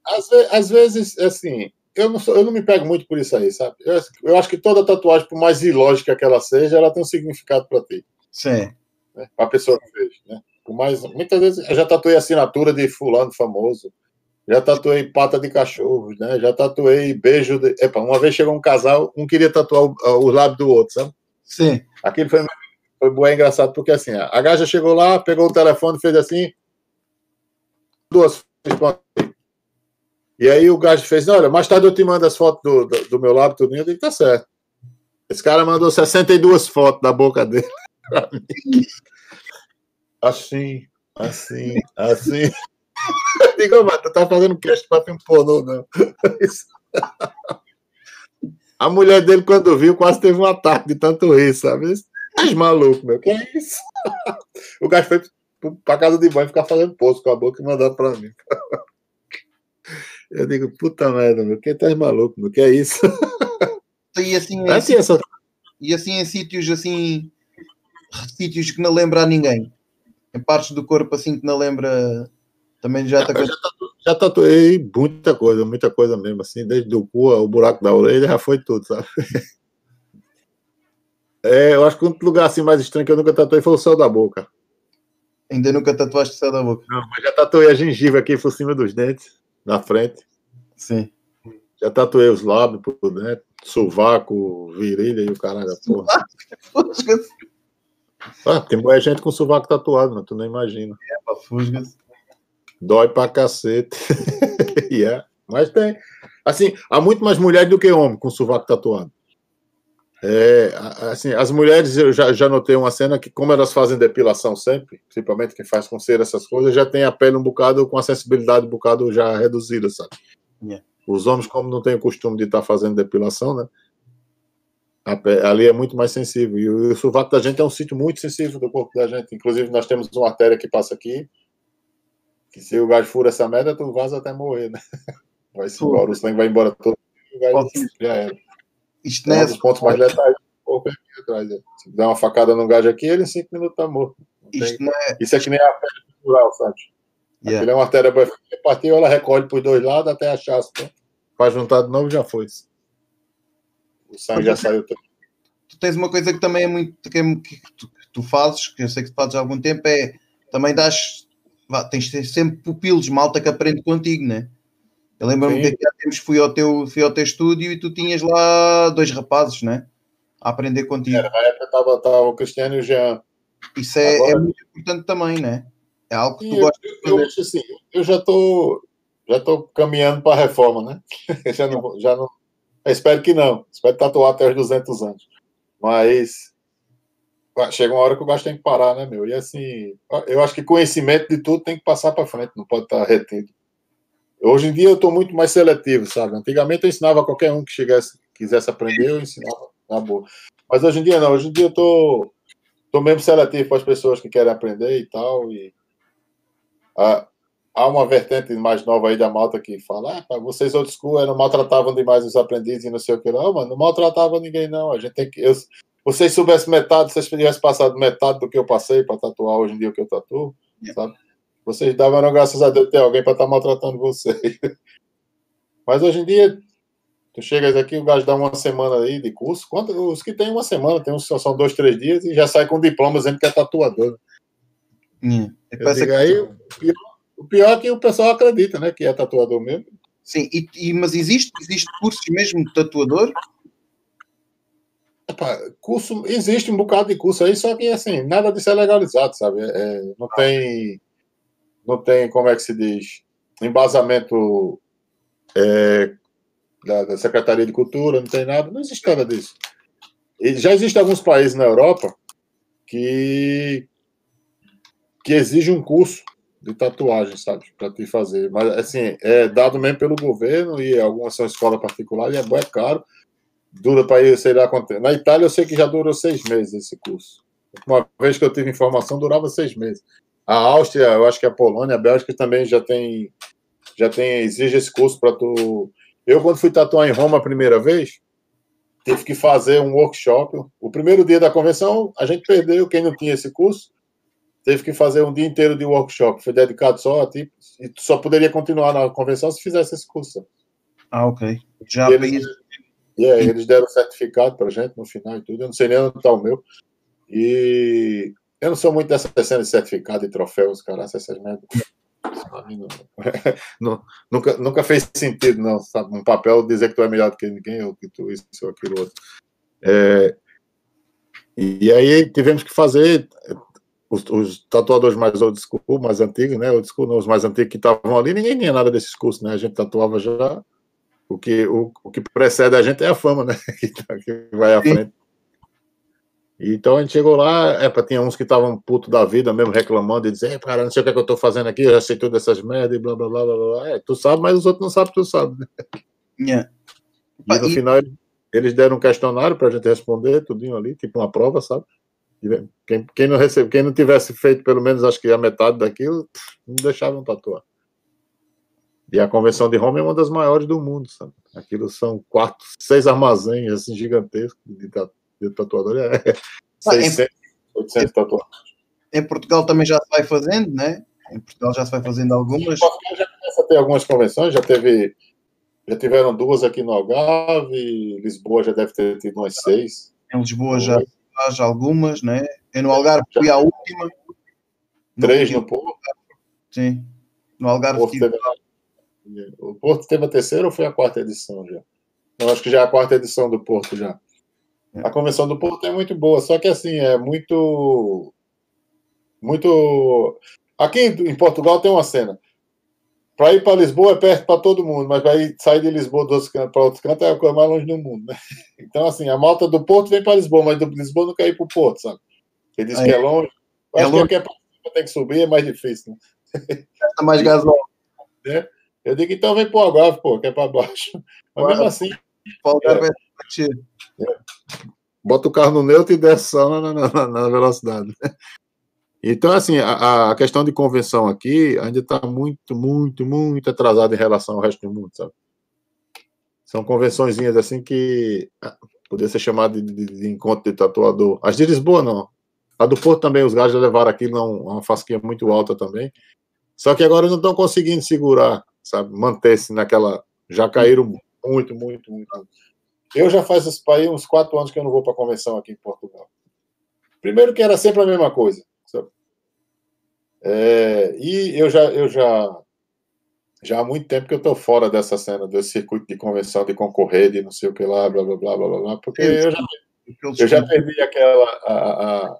Às, às vezes, assim, eu não, sou, eu não me pego muito por isso aí, sabe? Eu, eu, acho que toda tatuagem, por mais ilógica que ela seja, ela tem um significado para ti. Sim. Né? Para a pessoa que fez, né? Por mais, muitas vezes eu já tatuei assinatura de fulano famoso, já tatuei pata de cachorro, né? Já tatuei beijo de. Epa, uma vez chegou um casal, um queria tatuar o, o lábio do outro, sabe? Sim. Aquilo foi, foi bom, é engraçado, porque assim, a gaja chegou lá, pegou o telefone, fez assim, duas e aí o gajo fez, olha, mais tarde eu te mando as fotos do, do, do meu lábio, tudo, eu disse, tá certo. Esse cara mandou 62 fotos da boca dele. Assim, assim, assim. Digo, mas tu tá fazendo cast pra filme pornô, não. A mulher dele, quando viu, quase teve um ataque de tanto rir, sabe? Mas maluco, meu, que é isso? O gajo foi pra casa de banho ficar fazendo poço com a boca e mandando pra mim. Eu digo, puta merda, meu, que tá maluco, meu, que é isso? E assim, é assim, essa... e assim em sítios assim, sítios que não lembra a ninguém. Em partes do corpo assim que não lembra também já está. Já, já tatuei muita coisa, muita coisa mesmo, assim, desde o cu ao buraco da orelha, já foi tudo, sabe? É, eu acho que o único lugar assim mais estranho que eu nunca tatuei foi o céu da boca. Ainda nunca tatuaste o céu da boca? Não, mas já tatuei a gengiva aqui por cima dos dentes, na frente. Sim. Já tatuei os lábios por dentro, sovaco, virilha e o caralho, porra. Ah, tem muita gente com sovaco tatuado, mas tu nem imagina. É, pra fusgas. Dói pra cacete. yeah. Mas tem. Assim, há muito mais mulheres do que homem com sovaco tatuado. É, assim, as mulheres, eu já, já notei uma cena que, como elas fazem depilação sempre, principalmente quem faz com cera essas coisas, já tem a pele um bocado com a sensibilidade um bocado já reduzida, sabe? Yeah. Os homens, como não têm o costume de estar tá fazendo depilação, né? Pele, ali é muito mais sensível. E o, o sovaco da gente é um sítio muito sensível do corpo da gente. Inclusive, nós temos uma artéria que passa aqui, que se o gajo fura essa merda, tu vaza até morrer, né? Vai-se embora, o sangue vai embora todo. O gajo já era. Isto não é um dos pontos mais letais do aqui atrás. Né? Se der uma facada no gajo aqui, ele em 5 minutos tá morto. Isto é... Isso é que nem a artéria cultural, sabe? Yeah. Aquilo é uma artéria partiu, ela recolhe por dois lados até achar. Né? Para juntar de novo, já foi. O sangue já saiu todo. Tu tens uma coisa que também é muito. que, é, que tu, tu, fazes, que eu sei que tu fazes há algum tempo, é também das tens de ter sempre pupilos, malta que aprende contigo, né? Eu lembro-me que há tempos fui ao, teu, fui ao teu estúdio e tu tinhas lá dois rapazes, né? A aprender contigo. Era, na época estava o Cristiano e o Jean. Isso é, é Agora... é, muito importante também, né? É algo que tu eu, gostas de fazer. Eu, assim, eu já estou já tô caminhando para a reforma, né? já não, já não, espero que não. Espero tatuar até os 200 anos. Mas chega uma hora que o gasto tem que parar, né, meu? E assim, eu acho que conhecimento de tudo tem que passar para frente, não pode estar retido. Hoje em dia eu estou muito mais seletivo, sabe? Antigamente eu ensinava qualquer um que chegasse, quisesse aprender, eu ensinava na boa. Mas hoje em dia não, hoje em dia eu tô, tô mesmo seletivo para as pessoas que querem aprender e tal. E há, há uma vertente mais nova aí da malta que fala: ah, vocês outros school não maltratavam demais os aprendizes e não sei o que. Não, mano, não maltratava ninguém, não. A gente tem que. Eu, vocês soubessem metade, vocês tivessem passado metade do que eu passei para tatuar hoje em dia o que eu tatuo, yeah. sabe? Vocês davam graças a Deus ter alguém para estar tá maltratando vocês. Mas hoje em dia, tu chegas aqui, o gajo dá uma semana aí de curso. Quanto, os que tem uma semana, tem uns são dois, três dias e já sai com diploma dizendo que é tatuador. Hum, digo, aí, o pior, o pior é que o pessoal acredita, né? Que é tatuador mesmo. Sim, e, e, mas existe, existe curso mesmo de tatuador? Epá, curso, existe um bocado de curso aí, só que assim, nada disso é legalizado, sabe? É, não tem, não tem, como é que se diz, embasamento é, da, da, Secretaria de Cultura, não tem nada, não existe nada disso. E já existem alguns países na Europa que, que exigem um curso de tatuagem, sabe, para te fazer. Mas, assim, é dado mesmo pelo governo e algumas são escola particular e é, é caro. Dura para ir, sei lá quanto Na Itália, eu sei que já durou seis meses esse curso. Uma vez que eu tive informação, durava seis meses. A Áustria, eu acho que a Polônia, a Bélgica também já tem, já tem, exige esse curso para tu. Eu, quando fui tatuar em Roma a primeira vez, tive que fazer um workshop. O primeiro dia da convenção, a gente perdeu, quem não tinha esse curso, teve que fazer um dia inteiro de workshop. Foi dedicado só a ti, e tu só poderia continuar na convenção se fizesse esse curso. Ah, ok. Já e eles, aí, eles deram certificado pra gente no final e tudo. Eu não sei nem onde está o meu. E eu não sou muito dessa cena de certificado e troféus, cara, essas merdas. Não, nunca, nunca fez sentido, não, sabe? Um papel dizer que tu é melhor do que ninguém, ou que tu isso ou aquilo outro. É, e aí tivemos que fazer os, os, tatuadores mais old school, mais antigos, né? Old school, não, os mais antigos que estavam ali, ninguém tinha nada desses cursos, né? A gente tatuava já. O que, o, o que precede a gente é a fama, né? tá, que vai à frente. Então a gente chegou lá, é, tinha uns que estavam puto da vida mesmo, reclamando, e dizendo, cara, não sei o que, é que eu tô fazendo aqui, eu já sei todas essas merdas, e blá blá blá blá blá. É, tu sabe, mas os outros não sabem, tu sabe. Né? Yeah. E no e... final eles deram um questionário pra gente responder, tudinho ali, tipo uma prova, sabe? Quem, quem, não recebe, quem não tivesse feito pelo menos acho que a metade daquilo, não deixavam tatuar. E a convenção de Roma é uma das maiores do mundo, sabe? Aquilo são quatro, seis armazéns assim gigantescos de, de tatuadores. É, ah, 600, em, 800 tatuadores. Em Portugal também já se vai fazendo, né? Em Portugal já se vai fazendo algumas. Portugal já começa a ter algumas convenções, já teve, já tiveram duas aqui no Algarve, Lisboa já deve ter tido umas seis. Em Lisboa já faz algumas, né? Eu no Algarve fui à última. Três no, no Porto? Sim. No Algarve. Porto teve, o Porto teve a terceira ou foi a quarta edição já? Eu acho que já é a quarta edição do Porto já. A convenção do Porto é muito boa, só que assim, é muito. Muito. Aqui em Portugal tem uma cena. Para ir para Lisboa é perto para todo mundo, mas para sair de Lisboa para outro canto é a coisa mais longe do mundo, né? Então, assim, a malta do Porto vem para Lisboa, mas do Lisboa não quer ir para o Porto, sabe? Ele diz Aí, que é longe. É longe. que é tem que subir, é mais difícil, né? Gasta mais gasóleo. É. Eu digo, então vem para o Algarve, pô, que é para baixo. Mas mesmo assim. É, é, bota o carro no neutro e desce só na, na, na velocidade. Então, assim, a, a, questão de convenção aqui ainda está muito, muito, muito atrasada em relação ao resto do mundo, sabe? São convençõezinhas assim que ah, poderia ser chamada de, de, de, encontro de tatuador. As de Lisboa, não. A do Porto também, os gajos levaram aquilo a uma fasquinha muito alta também. Só que agora não estão conseguindo segurar, sabe? Manter-se naquela. Já caíram muito, muito, muito. Eu já faz uns quatro anos que eu não vou para convenção aqui em Portugal. Primeiro que era sempre a mesma coisa. É, e eu já, eu já, já há muito tempo que eu estou fora dessa cena, desse circuito de convenção, de concorrer, de não sei o que lá, blá, blá, blá, blá, blá, porque eu já, eu já perdi aquela, a, a,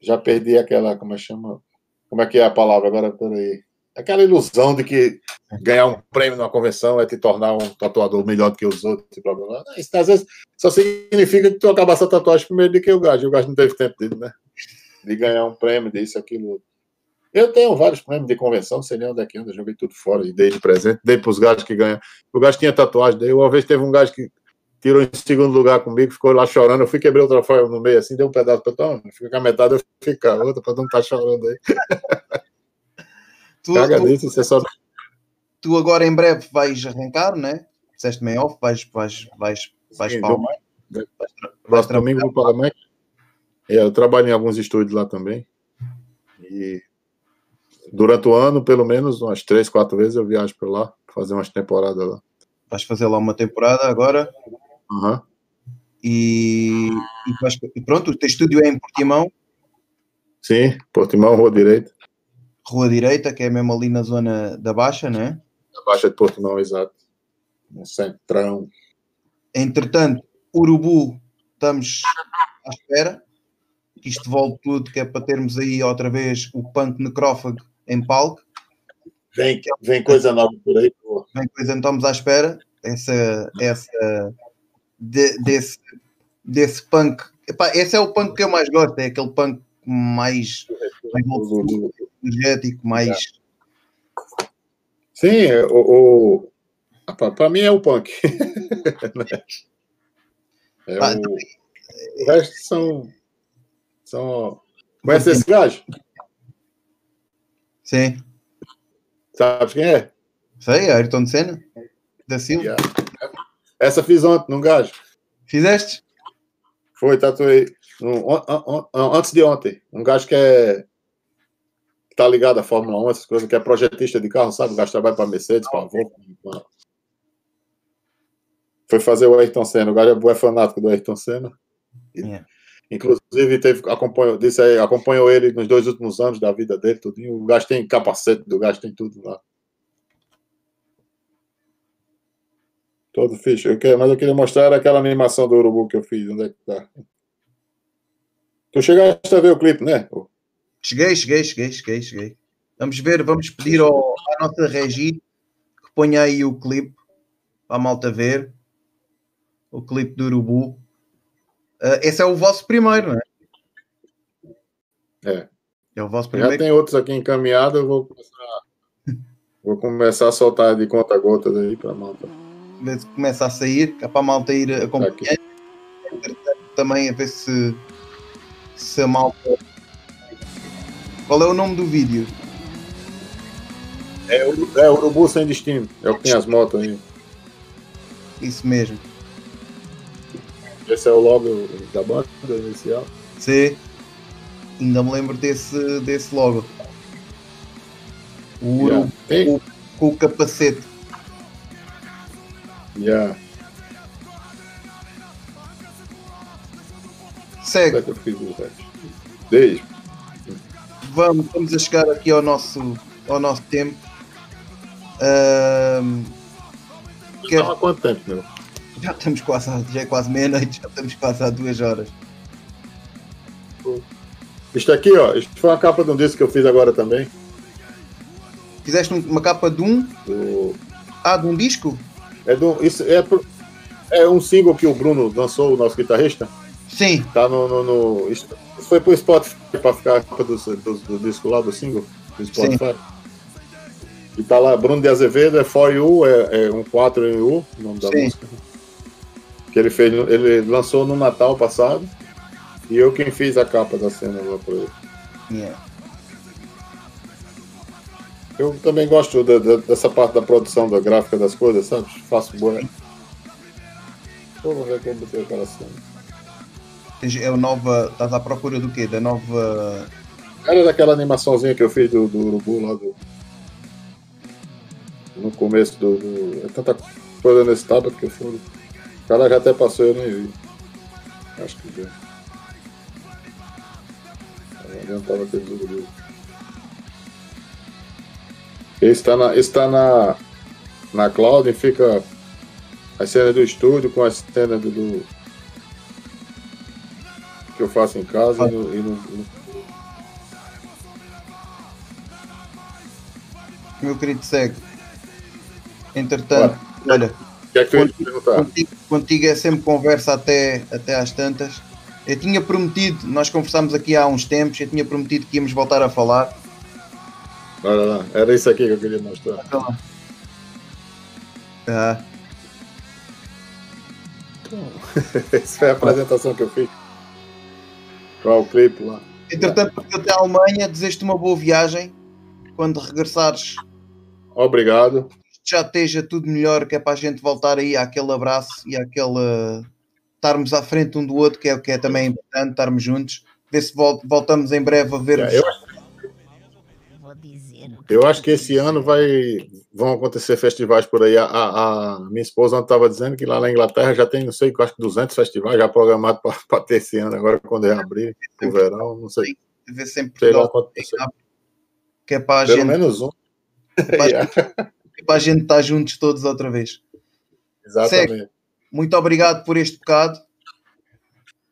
já perdi aquela, como é que chama, como é que é a palavra agora, peraí, aquela ilusão de que ganhar um prêmio numa convenção é te tornar um tatuador melhor do que os outros, blá, blá, blá. Isso, às vezes só significa que tu acabasse a tatuagem primeiro do que o gajo, o gajo não teve tempo dele, né, de ganhar um prêmio, disso, aquilo, eu tenho vários prêmios de convenção, não sei nem onde é que anda, joguei tudo fora e dei de presente, dei para os gajos que ganham. O gajo tinha tatuagem, daí uma vez teve um gajo que tirou em segundo lugar comigo, ficou lá chorando, eu fui quebrei o troféu no meio assim, deu um pedaço para tom, fica com a metade, eu fico a outra, para não estar tá chorando aí. tu, Caga tu, disso, você. Tu agora em breve vais arrancar, né? Disseste meio off, vais, vais, vais, vais Sim, para o Próximo domingo vou para o Alemanha. É, eu trabalho em alguns estúdios lá também. E durante o ano, pelo menos umas três, quatro vezes eu viajo para lá, fazer umas temporadas lá. Vais fazer lá uma temporada agora? Uhum. E, e pronto, o teu estúdio é em Portimão? Sim, Portimão, Rua Direita. Rua Direita, que é mesmo ali na zona da Baixa, né? Da Baixa de Portimão, exato. No centrão. Entretanto, Urubu estamos à espera que isto volte tudo, que é para termos aí outra vez o punk necrófago em palco. Vem, vem coisa nova por aí. Pô. Vem coisa, não estamos à espera. Essa, essa, de, desse, desse punk. Epá, esse é o punk que eu mais gosto, é aquele punk mais, mais energético, mais. Sim, o, o para mim é o punk. é ah, o, o resto são. são Conhece esse gajo? Sim. Sabes quem é? Sei, Ayrton Senna, da Silva. Yeah. Essa fiz ontem num gajo. Fizeste? Foi, tatuei. antes de ontem. Um gajo que é. Tá ligado à Fórmula 1, essas coisas, que é projetista de carro, sabe? O gajo trabalha para Mercedes, para Volvo. Foi fazer o Ayrton Senna. O gajo é fanático do Ayrton Senna. Yeah. Inclusive, teve, acompanhou, disse aí, acompanhou ele nos dois últimos anos da vida dele, tudo. O gajo tem capacete, do gajo tem tudo lá. Todo fixe. Eu quero, mas eu queria mostrar aquela animação do urubu que eu fiz. Onde é que tá? Tu chegaste a ver o clipe, né? Cheguei, cheguei, cheguei, cheguei, cheguei. Vamos ver, vamos pedir ao, à nossa regi que ponha aí o clipe para a malta ver. O clipe do urubu. Uh, esse é o vosso primeiro, não é? É. É o vosso primeiro. Já tem outros aqui encaminhados, eu vou começar, vou começar a soltar de conta gotas aí para a malta ver se começa a sair, é para a malta ir acompanhando. Também a ver se, se a malta. Qual é o nome do vídeo? É o é, Urubu Sem Destino. É o que tem as motos aí. Isso mesmo. Esse é o logo da banda inicial. Sim. Ainda me lembro desse, desse logo. O Urubu yeah. com o capacete. Yeah. Segue. Desde. Vamos, vamos a chegar aqui ao nosso, ao nosso tempo. Um, quer... há quanto tempo, meu? Já estamos quase, já é quase meia-noite, já estamos quase há duas horas. Isto aqui, ó, isto foi uma capa de um disco que eu fiz agora também. Fizeste uma capa de um? Do... Ah, de um disco? É, do, isso é, é um single que o Bruno lançou, o nosso guitarrista. Sim. Tá no. no, no foi pro Spotify pra ficar a capa do, do, do, disco lá, do single, do Spotify. Sim. E tá lá, Bruno de Azevedo, é For You, é, é um 4 em U, o nome da Sim. música. Que ele fez, ele lançou no Natal passado. E eu quem fiz a capa da cena lá pra ele. Yeah. Eu também gosto de, de, dessa parte da produção da gráfica das coisas, sabe? Faço boa. Vamos ver como botei aquela cena. É o nova. Estás à procura do quê? Da nova. Era daquela animaçãozinha que eu fiz do, do Urubu lá do. No começo do. do... É tanta coisa nesse tablet que eu fui. O cara já até passou, eu nem vi. Acho que já. Não adiantava Urubu. Está na, está na, na cloud e fica a cena do estúdio com a cena do, do que eu faço em casa ah. e, no, e no, no... Meu querido segue. Entretanto, Ué. olha, que é que contigo, contigo, contigo, é sempre conversa até, até às tantas. Eu tinha prometido, nós conversámos aqui há uns tempos, eu tinha prometido que íamos voltar a falar Olha lá, era isso aqui que eu queria mostrar. Ah. Essa foi a apresentação que eu fiz. O clipe lá? Entretanto, porque até a Alemanha, desejo-te uma boa viagem. Quando regressares, obrigado. Já esteja tudo melhor, que é para a gente voltar aí àquele abraço e àquele estarmos à frente um do outro, que é o que é também importante, estarmos juntos. Ver se voltamos em breve a ver. É, eu, eu acho que esse ano vai vão acontecer festivais por aí. A, a, a minha esposa estava dizendo que lá na Inglaterra já tem, não sei, acho que 200 festivais já programados para ter esse ano, agora quando abrir o verão, não sei. Ver sempre sei lá que é para a Pelo gente, menos um. É para, a gente estar juntos todos outra vez. Exatamente. Segue. Muito obrigado por este bocado.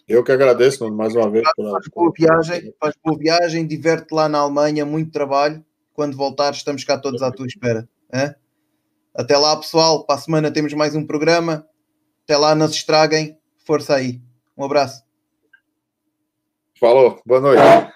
Eu que agradeço mais uma vez. Pela... Faz boa viagem, faz boa viagem, diverte lá na Alemanha, muito trabalho. Quando voltares, estamos cá todos à tua espera. Até lá, pessoal. Para a semana temos mais um programa. Até lá, não se estraguem. Força aí. Um abraço. Falou. Boa noite.